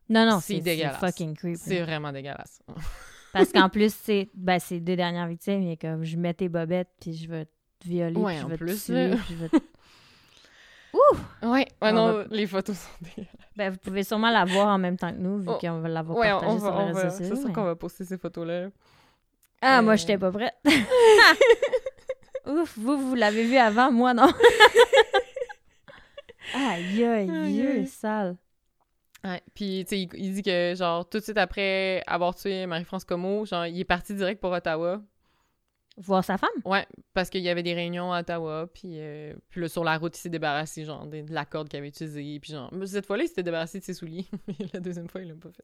Non, non, c'est c'est dégueulasse. c'est fucking creepy. c'est vraiment dégueulasse. [LAUGHS] Parce qu'en plus, c'est ben, c'est deux dernières victimes, il est comme, je mets tes bobettes, puis je vais te violer, Ouais, puis je te plus, tuer, là. puis je vais te- [LAUGHS] Ouais, ouais On non, va- les photos sont dégueulasses. Ben, vous pouvez sûrement la voir en même temps que nous, vu Oh, qu'on va l'avoir Ouais, partagée sur les réseaux c'est sociaux. sûr mais- qu'on va poster ces photos Ah, moi, Euh, j'étais pas prête. [LAUGHS] Ouf, vous, vous l'avez vu avant, moi, non. [LAUGHS] aïe, aïe, vieux, sale. Ouais, puis tu sais, il, il dit que genre tout de suite après avoir tué Marie-France Como, genre il est parti direct pour Ottawa. Voir sa femme? Ouais, parce qu'il y avait des réunions à Ottawa, puis, euh, puis là, sur la route, il s'est débarrassé, genre, de, de la corde qu'il avait utilisée, puis genre... mais Cette fois-là, il s'était débarrassé de ses souliers, mais [LAUGHS] la deuxième fois, il l'a pas fait.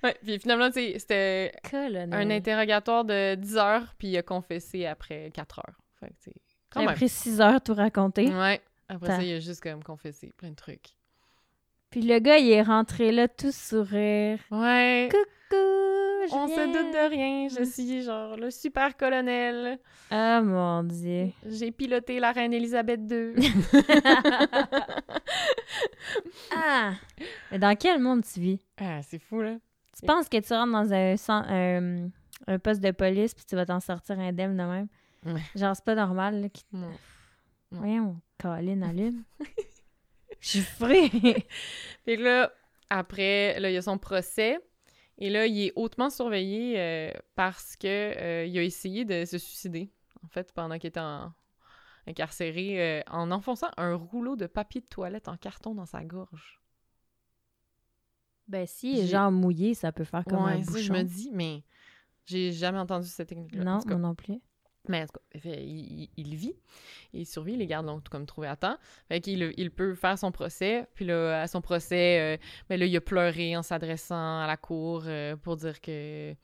[LAUGHS] ouais, puis finalement, c'était Colonel. un interrogatoire de 10 heures, puis il a confessé après 4 heures. Fait que, quand J'ai même. pris six heures tout raconter. Ouais, après T'as- ça, il a juste comme confessé plein de trucs. Puis le gars, il est rentré là tout sourire. Ouais, Coucou, on se doute de rien, je suis genre le super colonel. Ah mon dieu. J'ai piloté la reine Elisabeth II. [LAUGHS] [LAUGHS] Ah! Mais dans quel monde tu vis? ah, c'est fou, là. Tu penses que tu rentres dans un, un, un poste de police puis tu vas t'en sortir indemne de même? Ouais. Genre, c'est pas normal, là. Qui... Non. Non. Voyons, Colin allume. [LAUGHS] Je suis frais. [LAUGHS] Que là, après, là, il y a son procès. Et là, il est hautement surveillé euh, parce que euh, il a essayé de se suicider, en fait, pendant qu'il était en- incarcéré, euh, en enfonçant un rouleau de papier de toilette en carton dans sa gorge. Ben, si, les J'ai- gens mouillés, ça peut faire comme un ouais, bouchon. je me dis, mais j'ai jamais entendu cette technique-là. Non, moi non plus. Mais en tout cas, fait, il, vit, il survit, les gardes l'ont tout comme trouvé à temps. Fait qu'il il peut faire son procès, puis là, à son procès, euh, ben là, il a pleuré en s'adressant à la cour euh, pour dire que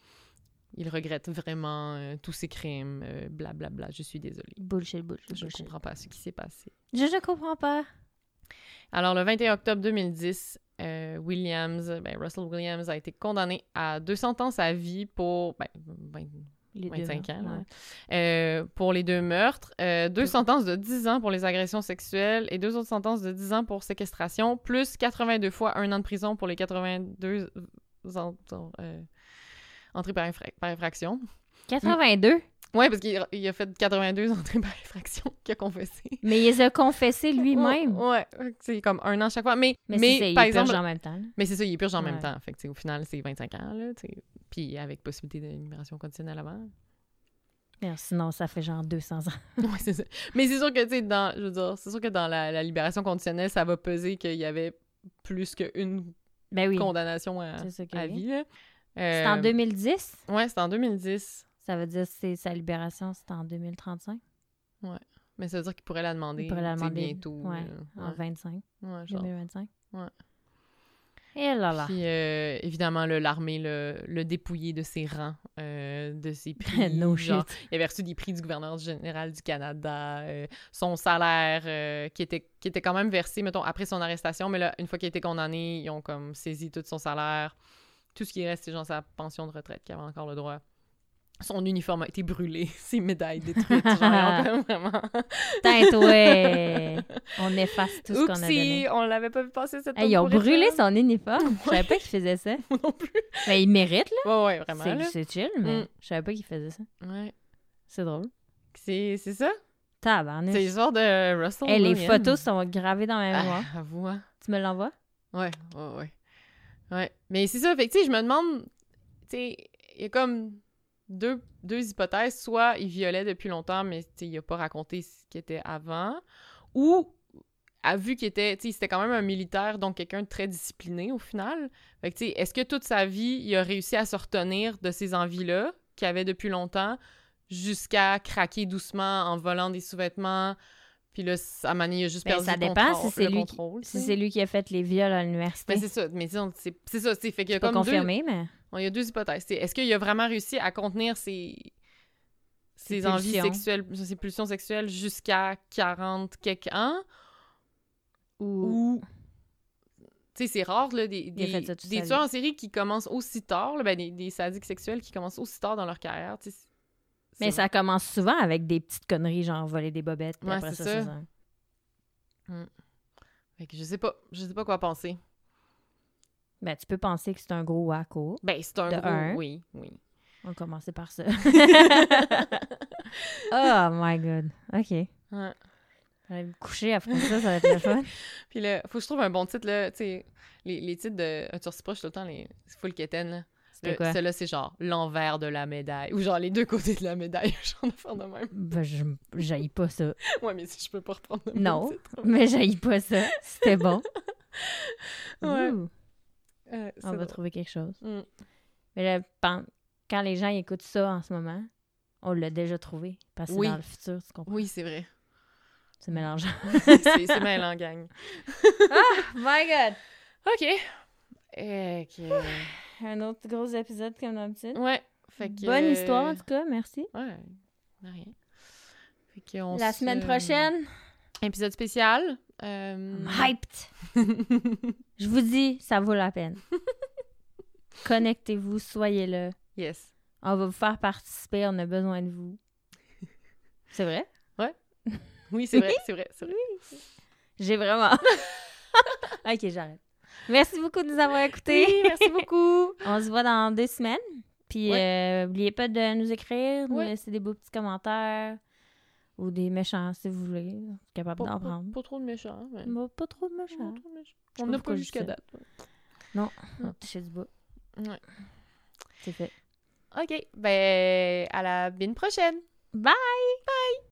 il regrette vraiment euh, tous ses crimes, blablabla, je suis désolée. Bullshit, bullshit, Je ne comprends pas ce qui s'est passé. Je ne comprends pas. Alors, le 21 octobre 2010, euh, Williams, ben, Russell Williams a été condamné à deux sentences à vie pour ben, 20 Les deux, 25 ans, ouais. là. Euh, pour les deux meurtres, euh, deux sentences de 10 ans pour les agressions sexuelles et deux autres sentences de 10 ans pour séquestration, plus 82 fois un an de prison pour les 82 ans, euh, entrées par, infra- par infraction. 82? Ouais, parce qu'il a- il a fait 82 entrées par infraction [LAUGHS] qu'il a confessé. Mais il les a confessés lui-même. Ouais, ouais, c'est comme un an chaque fois. Mais, Mais, mais, c'est ça, il par exemple, en même temps. là. mais c'est ça, il est purge en même temps. Fait que, au final, c'est 25 ans, là. Puis avec possibilité de libération conditionnelle avant. Sinon, ça fait genre 200 ans. [LAUGHS] Ouais, c'est ça. Mais c'est sûr que, tu sais, dans, je veux dire, c'est sûr que dans la, la libération conditionnelle, ça va peser qu'il y avait plus qu'une Ben oui. condamnation à, à oui. vie, là. C'est en Euh, 2010? Ouais, c'est en 2010. Ça veut dire que sa libération, c'est en 2035? Mais ça veut dire qu'il pourrait la demander, Il pourrait la demander, bientôt. ouais, là. En Ouais. 25? Ouais, genre. 2025? Ouais. Et là là. Puis, euh, évidemment, l'armée le, le dépouillé de ses rangs, euh, de ses [LAUGHS] prix. no genre, shit. il avait reçu des prix du gouverneur général du Canada, euh, son salaire euh, qui, était, qui était quand même versé, mettons, après son arrestation, mais là, une fois qu'il a été condamné, ils ont comme saisi tout son salaire. Tout ce qui reste, c'est genre sa pension de retraite qui avait encore le droit. Son uniforme a été brûlé, [LAUGHS] ses médailles détruites. genre, ils [LAUGHS] vraiment... Ouais. [LAUGHS] On efface tout ce qu'on a donné. Oupsie, on l'avait pas vu passer cette Hey, ils ont brûlé son uniforme. Je savais pas qu'il faisait ça. Moi non plus. Mais il mérite, là. Ouais, ouais, vraiment, C'est- chill, mais Mm. je savais pas qu'il faisait ça. Ouais. C'est drôle. C'est c'est ça? Tabarnouche. C'est l'histoire de Russell Hey, les photos sont gravées dans ma mémoire. Ah, avoue, hein. Tu me l'envoies? Ouais, ouais, ouais. Ouais. Mais c'est ça, fait que, tu sais, je me demande, tu sais, il y a comme deux, deux hypothèses. Soit il violait depuis longtemps, mais, il a pas raconté ce qui était avant. Ou, a vu qu'il était, c'était quand même un militaire, donc quelqu'un de très discipliné au final. Fait que, est-ce que toute sa vie, il a réussi à se retenir de ces envies-là qu'il avait depuis longtemps jusqu'à craquer doucement en volant des sous-vêtements? Puis là, à Mani, il a juste Ben, perdu ça le dépend contrôle- si c'est lui qui- contrôle, Si c'est lui qui a fait les viols à l'université. Mais c'est ça, mais disons, c'est c'est ça, c'est fait qu'il y a pas comme deux, confirmé, mais il y a deux hypothèses. C'est, Est-ce qu'il a vraiment réussi à contenir ses, ses, Ses envies sexuelles, ses pulsions sexuelles jusqu'à 40 quelques ans? ou Ou, tu sais, c'est rare, là, des, des, tueurs en série qui commencent aussi tard, là, ben, des, des sadiques sexuels qui commencent aussi tard dans leur carrière, tu sais. Mais ça commence souvent avec des petites conneries, genre voler des bobettes. puis Ouais, après ça, ça. ça. vrai. Fait que je sais pas, je sais pas quoi penser. Ben, tu peux penser que c'est un gros wacko. Ben, c'est un De gros... un. Oui, oui. On va commencer par ça. [LAUGHS] oh my god. OK. Ouais. Je vais me coucher après ça, ça va être le fun. [LAUGHS] Puis là, faut que je trouve un bon titre, là, tu sais, les, les titres de Un tour proche tout le temps, les... full quétaine, là. C'était quoi? Celui-là, c'est genre l'envers de la médaille. Ou genre les deux côtés de la médaille, genre de faire de même. Ben, je j'haïs pas ça. Ouais, mais si je peux pas reprendre le Non. Mais j'haïs pas ça. C'était bon. [LAUGHS] Ouais. Euh, on va drôle. trouver quelque chose. Mm. Mais là, quand les gens écoutent ça en ce moment, on l'a déjà trouvé. Parce que Oui. dans le futur, tu comprends? Oui, c'est vrai. C'est mélangeant. [LAUGHS] c'est mêlant, gang. [LAUGHS] My God! OK. Ok. [SIGHS] Un autre gros épisode comme d'habitude. Ouais. Fait que, Bonne histoire, en tout cas. Merci. Ouais. de Rien. Fait que on La se- semaine prochaine, Épisode spécial. Euh... Hyped! [LAUGHS] Je vous dis, ça vaut la peine. [LAUGHS] Connectez-vous, soyez là. yes. On va vous faire participer, on a besoin de vous. C'est vrai? Oui, c'est vrai, c'est vrai, c'est vrai. J'ai vraiment. [LAUGHS] ok, j'arrête. Merci beaucoup de nous avoir écoutés. Oui, merci beaucoup. [LAUGHS] On se voit dans deux semaines. Puis, euh, oubliez pas de nous écrire, nous Ouais. laisser des beaux petits commentaires ou des méchants si vous voulez. Capable Pas, d'en pas- prendre. pas trop de méchants. Mais... Bah, pas trop de Pas méchants. trop de méchants. On pas n'a pas jusqu'à date. On va toucher du bout. Ouais. C'est fait. OK. Ben, à la bin prochaine. Bye! Bye!